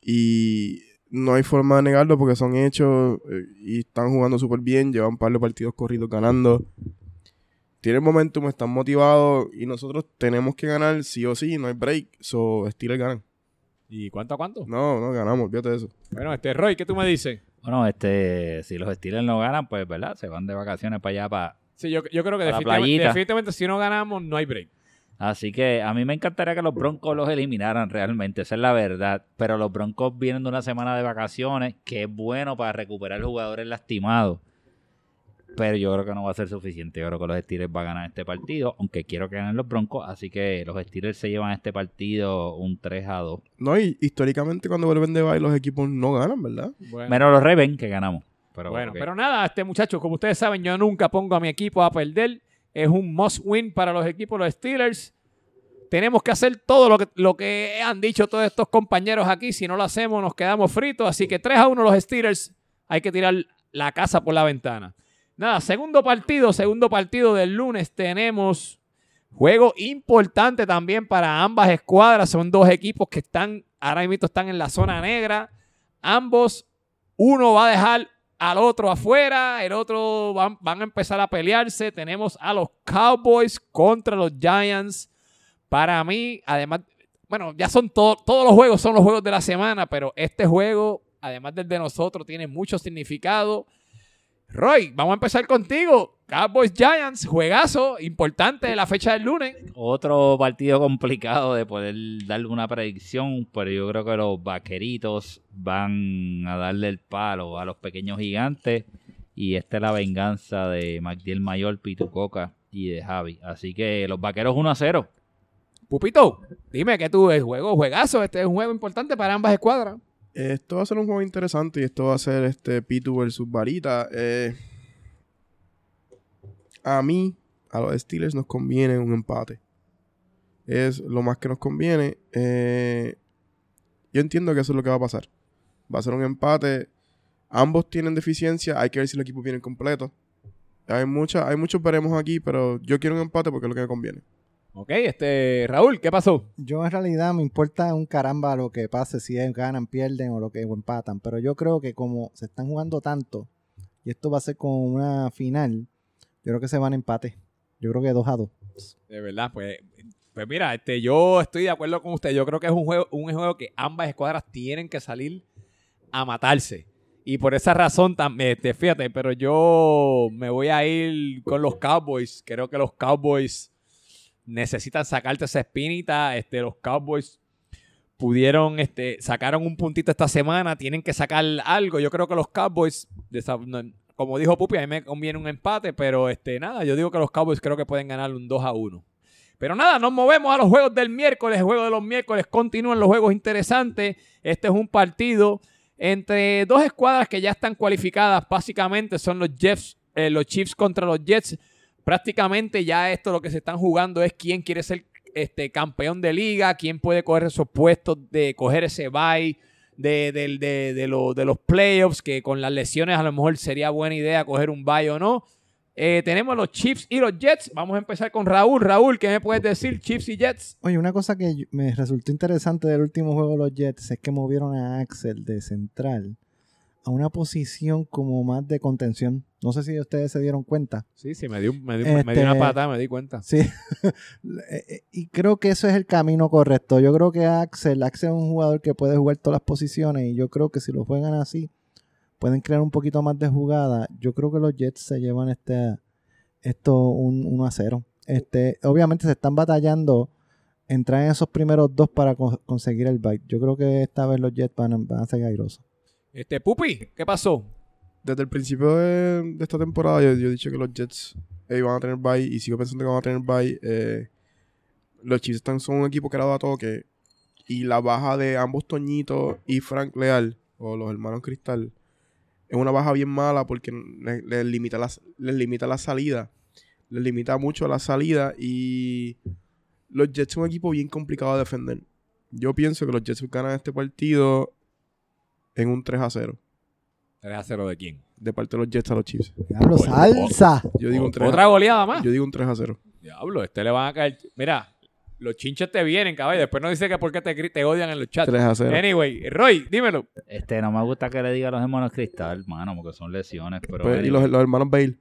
y no hay forma de negarlo porque son hechos eh, y están jugando súper bien, llevan un par de partidos corridos ganando. Tienen momentum, están motivados y nosotros tenemos que ganar sí o sí, no hay break. So, Steelers ganan. ¿Y cuánto a cuánto? No, no ganamos, olvídate de eso. Bueno, este, Roy, ¿qué tú me dices? Bueno, este, si los Steelers no ganan, pues, ¿verdad? Se van de vacaciones para allá, para... Sí, yo, yo creo que definitivamente, definitivamente si no ganamos, no hay break. Así que a mí me encantaría que los Broncos los eliminaran realmente, esa es la verdad. Pero los Broncos vienen de una semana de vacaciones, que es bueno para recuperar jugadores lastimados. Pero yo creo que no va a ser suficiente. Yo creo que los Steelers van a ganar este partido, aunque quiero que ganen los Broncos. Así que los Steelers se llevan este partido un 3 a 2. No, y históricamente cuando vuelven de bye los equipos no ganan, ¿verdad? Bueno, Menos los Ravens que ganamos. Pero bueno, pero nada, este muchachos, como ustedes saben, yo nunca pongo a mi equipo a perder. Es un must win para los equipos los Steelers. Tenemos que hacer todo lo que, lo que han dicho todos estos compañeros aquí. Si no lo hacemos, nos quedamos fritos. Así que 3 a 1 los Steelers. Hay que tirar la casa por la ventana. Nada, segundo partido, segundo partido del lunes. Tenemos juego importante también para ambas escuadras. Son dos equipos que están, ahora mismo están en la zona negra. Ambos, uno va a dejar al otro afuera, el otro van, van a empezar a pelearse. Tenemos a los Cowboys contra los Giants. Para mí, además, bueno, ya son to- todos los juegos son los juegos de la semana, pero este juego, además del de nosotros, tiene mucho significado. Roy, vamos a empezar contigo. Cowboys Giants, juegazo importante de la fecha del lunes. Otro partido complicado de poder darle una predicción, pero yo creo que los vaqueritos van a darle el palo a los pequeños gigantes. Y esta es la venganza de Magdiel Mayor, Pitu Coca y de Javi. Así que los vaqueros 1 a 0. Pupito, dime que tú es juego, juegazo. Este es un juego importante para ambas escuadras. Esto va a ser un juego interesante y esto va a ser este Pitu versus Varita. Eh, a mí, a los Steelers nos conviene un empate. Es lo más que nos conviene. Eh, yo entiendo que eso es lo que va a pasar. Va a ser un empate. Ambos tienen deficiencia. Hay que ver si el equipo viene completo. Hay, mucha, hay muchos veremos aquí, pero yo quiero un empate porque es lo que me conviene. Ok, este, Raúl, ¿qué pasó? Yo en realidad me importa un caramba lo que pase, si ellos ganan, pierden o lo que o empatan. Pero yo creo que como se están jugando tanto, y esto va a ser como una final, yo creo que se van a empate. Yo creo que 2 a 2. De verdad, pues, pues mira, este, yo estoy de acuerdo con usted. Yo creo que es un juego, un juego que ambas escuadras tienen que salir a matarse. Y por esa razón también, este, fíjate, pero yo me voy a ir con los Cowboys. Creo que los Cowboys necesitan sacarte esa espinita. Este, los Cowboys pudieron, este, sacaron un puntito esta semana, tienen que sacar algo. Yo creo que los Cowboys, como dijo Pupi, a mí me conviene un empate, pero este, nada, yo digo que los Cowboys creo que pueden ganar un 2 a 1. Pero nada, nos movemos a los juegos del miércoles. Juego de los miércoles continúan los juegos interesantes. Este es un partido entre dos escuadras que ya están cualificadas. Básicamente son los Jets, eh, los Chiefs contra los Jets. Prácticamente ya esto lo que se están jugando es quién quiere ser este, campeón de liga, quién puede coger esos puestos de coger ese bye de, de- de lo- de los playoffs, que con las lesiones a lo mejor sería buena idea coger un bye o no. Eh, tenemos los Chiefs y los Jets. Vamos a empezar con Raúl. Raúl, ¿qué me puedes decir? Chiefs y Jets. Oye, una cosa que me resultó interesante del último juego de los Jets es que movieron a Axel de central a una posición como más de contención. No sé si ustedes se dieron cuenta. Sí, sí, me dio, me dio- Este- me dio una patada, me di cuenta. Sí. Eh, eh, y creo que eso es el camino correcto. Yo creo que Axel, Axel es un jugador que puede jugar todas las posiciones y yo creo que si lo juegan así, pueden crear un poquito más de jugada. Yo creo que los Jets se llevan este esto un 1 a 0. Este, obviamente se están batallando entrar en esos primeros dos para co- conseguir el bite. Yo creo que esta vez los Jets van a, van a ser airosos. Este, Pupi, ¿qué pasó? Desde el principio de, esta temporada yo, yo he dicho que los Jets eh, van a tener bye y sigo pensando que van a tener bye. Eh, los Chiefs están, son un equipo creado a toque y la baja de ambos Toñitos y Frank Leal o los hermanos Cristal es una baja bien mala porque le- les limita, las, les limita la salida. Les limita mucho la salida y los Jets son un equipo bien complicado de defender. Yo pienso que los Jets ganan este partido en un 3 a 0. 3 a 0 de quién? De parte de los Jets a los Chiefs. Diablo, salsa. Yo digo un 3 Otra goleada más. Yo digo un 3 a 0. Diablo, este le van a caer. Mira, los chinches te vienen, caballo. Después no dice que por qué te, te odian en los chats. 3 a 0. Anyway, Roy, dímelo. Este, no me gusta que le diga a los hermanos cristal, mano, porque son lesiones, pero... Pues, y los, los hermanos Bale.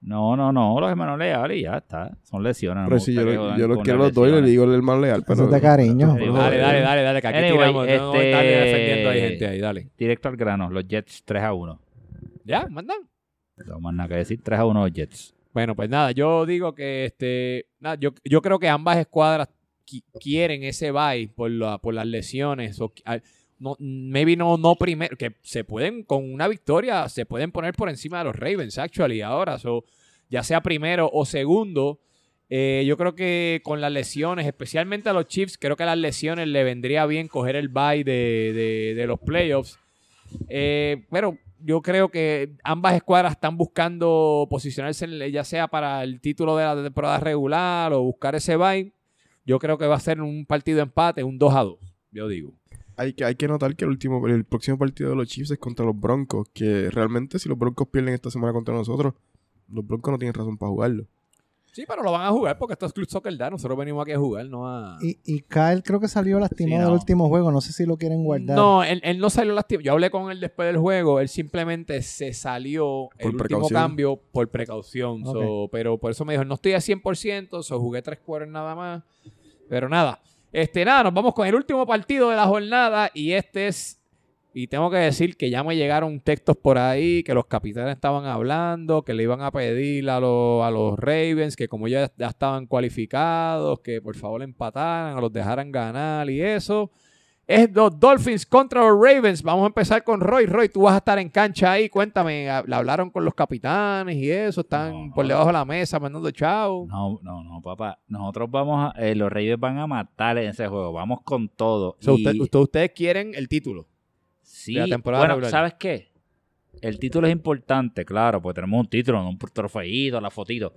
No, no, no, los hermanos leales y ya está. Son lesiones. no Pero si yo, lo- yo los quiero los dos y le digo el hermano leal. Pero, Eso es de cariño. pero- Dale, dale, dale, dale, que aquí Anyway, tiramos. No vamos a estar este- defendiendo ahí gente ahí, dale. Directo al grano, los Jets 3 a 1. ¿Ya? ¿Mandan? No más nada que decir, 3 a 1 los Jets. Bueno, pues nada, yo digo que este, nada, yo, yo creo que ambas escuadras qui- quieren ese bye por, la, por las lesiones. O, qui- al- no, maybe no, no primero, que se pueden, con una victoria, se pueden poner por encima de los Ravens, actually, ahora. So, ya sea primero o segundo. eh, yo creo que con las lesiones, especialmente a los Chiefs, creo que a las lesiones le vendría bien coger el bye de, de- los playoffs. Eh, pero yo creo que ambas escuadras están buscando posicionarse ya sea para el título de la temporada regular o buscar ese bye. Yo creo que va a ser un partido empate, un 2 a 2, yo digo. Hay que, hay que notar que el, último, el próximo partido de los Chiefs es contra los Broncos. Que realmente, si los Broncos pierden esta semana contra nosotros, los Broncos no tienen razón para jugarlo. Sí, pero lo van a jugar porque esto es Club Soccer Da. Nosotros venimos aquí a jugar, no a... Y, y Kyle creo que salió lastimado Sí, del último juego. No sé si lo quieren guardar. No, él, él no salió lastimado. Yo hablé con él después del juego. Él simplemente se salió el último cambio por precaución. So, pero por eso me dijo, no estoy a 100%, so jugué tres quarters nada más. Pero nada. Este, nada, nos vamos con el último partido de la jornada y este es... Y tengo que decir que ya me llegaron textos por ahí que los capitanes estaban hablando, que le iban a pedir a, los- a los Ravens que como ya, ya estaban cualificados, que por favor empataran, o los dejaran ganar y eso. Es los Dolphins contra los Ravens. Vamos a empezar con Roy. Roy, tú vas a estar en cancha ahí. Cuéntame, ¿le hablaron con los capitanes y eso? ¿Están No, por no. debajo de la mesa mandando chao? No, no, no, papá. Nosotros vamos a... eh, los Reyes van a matar en ese juego. Vamos con todo. So, Y usted- usted- ustedes quieren el título. Sí, de la temporada bueno, regular. ¿sabes qué? El título es importante, claro, porque tenemos un título, no un trofeíto, la fotito.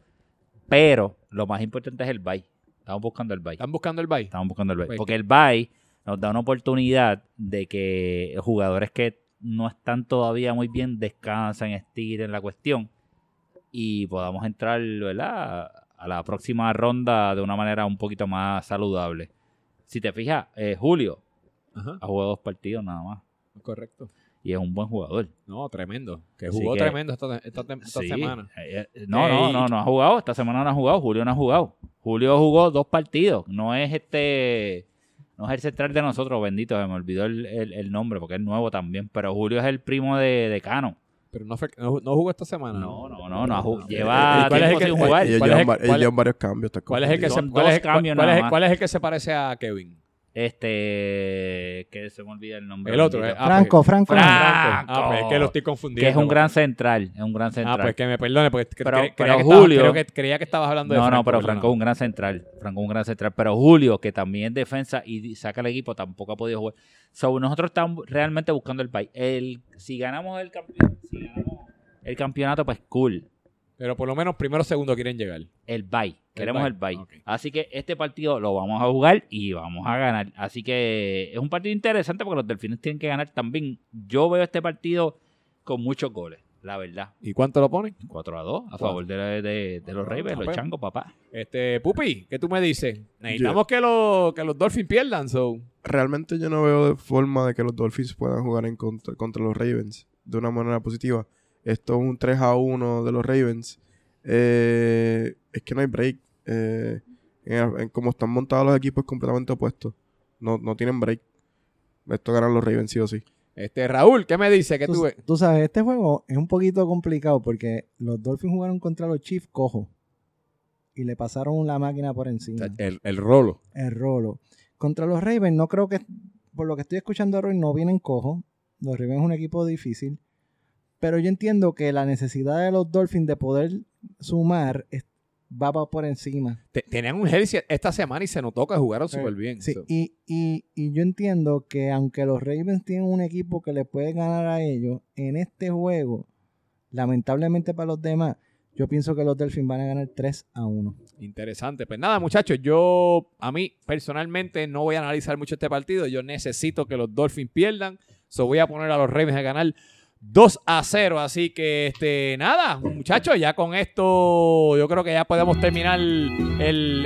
Pero lo más importante es el bye. Estamos buscando el bye. ¿Están buscando el bye? Estamos buscando el bye. Porque el bye nos da una oportunidad de que jugadores que no están todavía muy bien descansen, estiren la cuestión y podamos entrar ¿verdad? a la próxima ronda de una manera un poquito más saludable. Si te fijas, eh, Julio Ajá, ha jugado dos partidos nada más correcto. y es un buen jugador. No, tremendo. Que jugó que- tremendo esta, esta, tem- esta Sí. semana. Eh, eh, No, no, no, no ha jugado. Esta semana no ha jugado. Julio no ha jugado. Julio jugó dos partidos. No es este. No es el central de nosotros, bendito. Se me olvidó el, el- el nombre porque es nuevo también. Pero Julio es el primo de, de Cano. Pero no, fue, no, no jugó esta semana. No, no, no. no jugado. ¿Y Lleva cuál es el que- sin jugar. Ellos ¿Cuál es llevan, varios cambios. está ¿Cuál es el que se, Son cuál dos es, cuál- cambios cuál nada es- más. cuál es el que se parece a Kevin? Este. Que se me olvida el nombre. El otro, eh, ah, Franco, Franco. Franco. Ah, pues es que lo estoy confundiendo. que es un gran central. Es un gran Ah, central. pues que me perdone, porque cre- Pero- cre- creía, pero que estaba- Julio- creo que, creía que estabas hablando de No, Franco. no, pero. Franco es un gran central. Franco es un gran central. Pero Julio, que también es defensa y saca el equipo, tampoco ha podido jugar. So, nosotros estamos realmente buscando el país. El, si ganamos el campeonato, si ganamos el campeonato, pues cool. Pero por lo menos primero o segundo quieren llegar. El bye. Queremos bye. el bye. Así que este partido lo vamos a jugar y vamos a ganar. Así que es un partido interesante porque los delfines tienen que ganar también. Yo veo este partido con muchos goles, la verdad. ¿Y cuánto lo ponen? 4 a 2 a favor de, de- de los Ravens, los pues. changos, papá. Este, Pupi, ¿qué tú me dices? Necesitamos que, los, que los Dolphins pierdan, so. Realmente yo no veo de forma de que los Dolphins puedan jugar en contra, contra los Ravens de una manera positiva. Esto es un 3 a 1 de los Ravens. Eh, es que no hay break. Eh, en, en cómo están montados los equipos es completamente opuesto. No, no tienen break. Esto ganan los Ravens sí o sí. Este, Raúl, ¿qué me dice? ¿Qué tú Tú, ves? tú sabes, este juego es un poquito complicado porque los Dolphins jugaron contra los Chiefs cojo y le pasaron la máquina por encima. El, el rolo. el rolo. Contra los Ravens, no creo que, por lo que estoy escuchando hoy, no vienen cojo. Los Ravens es un equipo difícil. Pero yo entiendo que la necesidad de los Dolphins de poder sumar va por encima. Te- Tenían un healthy esta semana y se notó que jugaron súper bien. Sí, so. y, y, y yo entiendo que aunque los Ravens tienen un equipo que le puede ganar a ellos, en este juego, lamentablemente para los demás, yo pienso que los Dolphins van a ganar 3 a 1. Interesante. Pues nada, muchachos, yo a mí personalmente no voy a analizar mucho este partido. Yo necesito que los Dolphins pierdan. So voy a poner a los Ravens a ganar 2 a 0. Así que, este, nada, muchachos, ya con esto yo creo que ya podemos terminar el, el-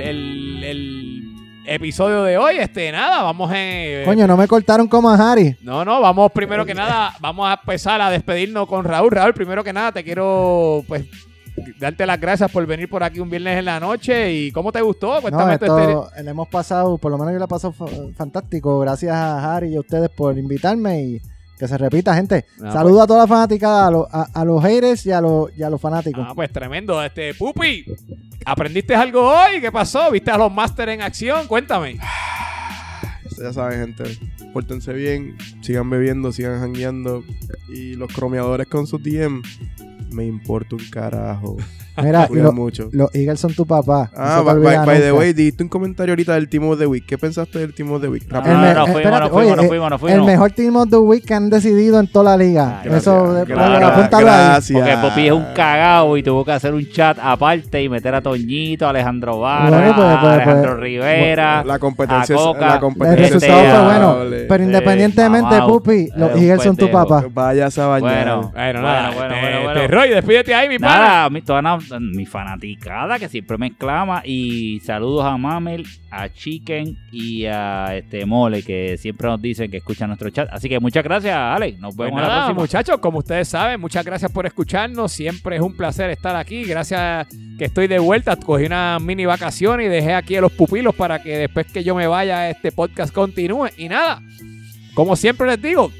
el episodio de hoy. Este, nada, vamos en... Coño, no me cortaron como a Harry. No, no, vamos primero que nada, vamos a empezar a despedirnos con Raúl. Raúl, primero que nada te quiero pues darte las gracias por venir por aquí un viernes en la noche y cómo te gustó. No, Cuéntame tu esto le hemos pasado, por lo menos yo pasado fa- fantástico. Gracias a Harry y a ustedes por invitarme y que se repita, gente. Ah, Saludos a toda la fanaticada, a, los- a- a los haters y a los, y a los fanáticos. Ah, pues tremendo. Este, Pupi, ¿aprendiste algo hoy? ¿Qué pasó? ¿Viste a los Masters en acción? Cuéntame. Ya saben, gente. Pórtense bien. Sigan bebiendo, sigan jangueando. Y los cromeadores con sus DM. Me importa un carajo. Mira, lo- mucho. los Eagles son tu papá. Ah, by, olvida by- by the way, dijiste un comentario ahorita del Team of the Week. ¿Qué pensaste del Team of the Week? Rápido. El El mejor team of the week que han decidido en toda la liga. Ah, gracias, Eso, de- claro, apúntalo ahí. gracias. Porque Popi es un cagao y tuvo que hacer un chat aparte y meter a Toñito, a Alejandro Vara, Bueno, pues, pues, a Alejandro pues, Rivera. La competencia a Coca. la El competencia Este, resultado fue bueno. Pero independientemente. Pupi, los Eagles son tu papá. Váyase a bañar. Bueno, Bueno, nada. bueno, este, bueno, bueno. este, Roy, despídete ahí, mi pana. Mi, fanaticada que siempre me exclama y saludos a Mamel, a Chicken y a este Mole que siempre nos dicen que escuchan nuestro chat. Así que muchas gracias, Alex. Nos Pues vemos la nada, próxima. muchachos, como ustedes saben, muchas gracias por escucharnos. Siempre es un placer estar aquí. Gracias que estoy de vuelta. Cogí una mini vacación y dejé aquí a los pupilos para que después que yo me vaya, este podcast continúe. Y nada, como siempre les digo,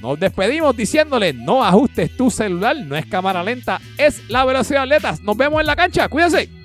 nos despedimos diciéndoles, no ajustes tu celular, no es cámara lenta, es la velocidad atletas. Nos vemos en la cancha, cuídense.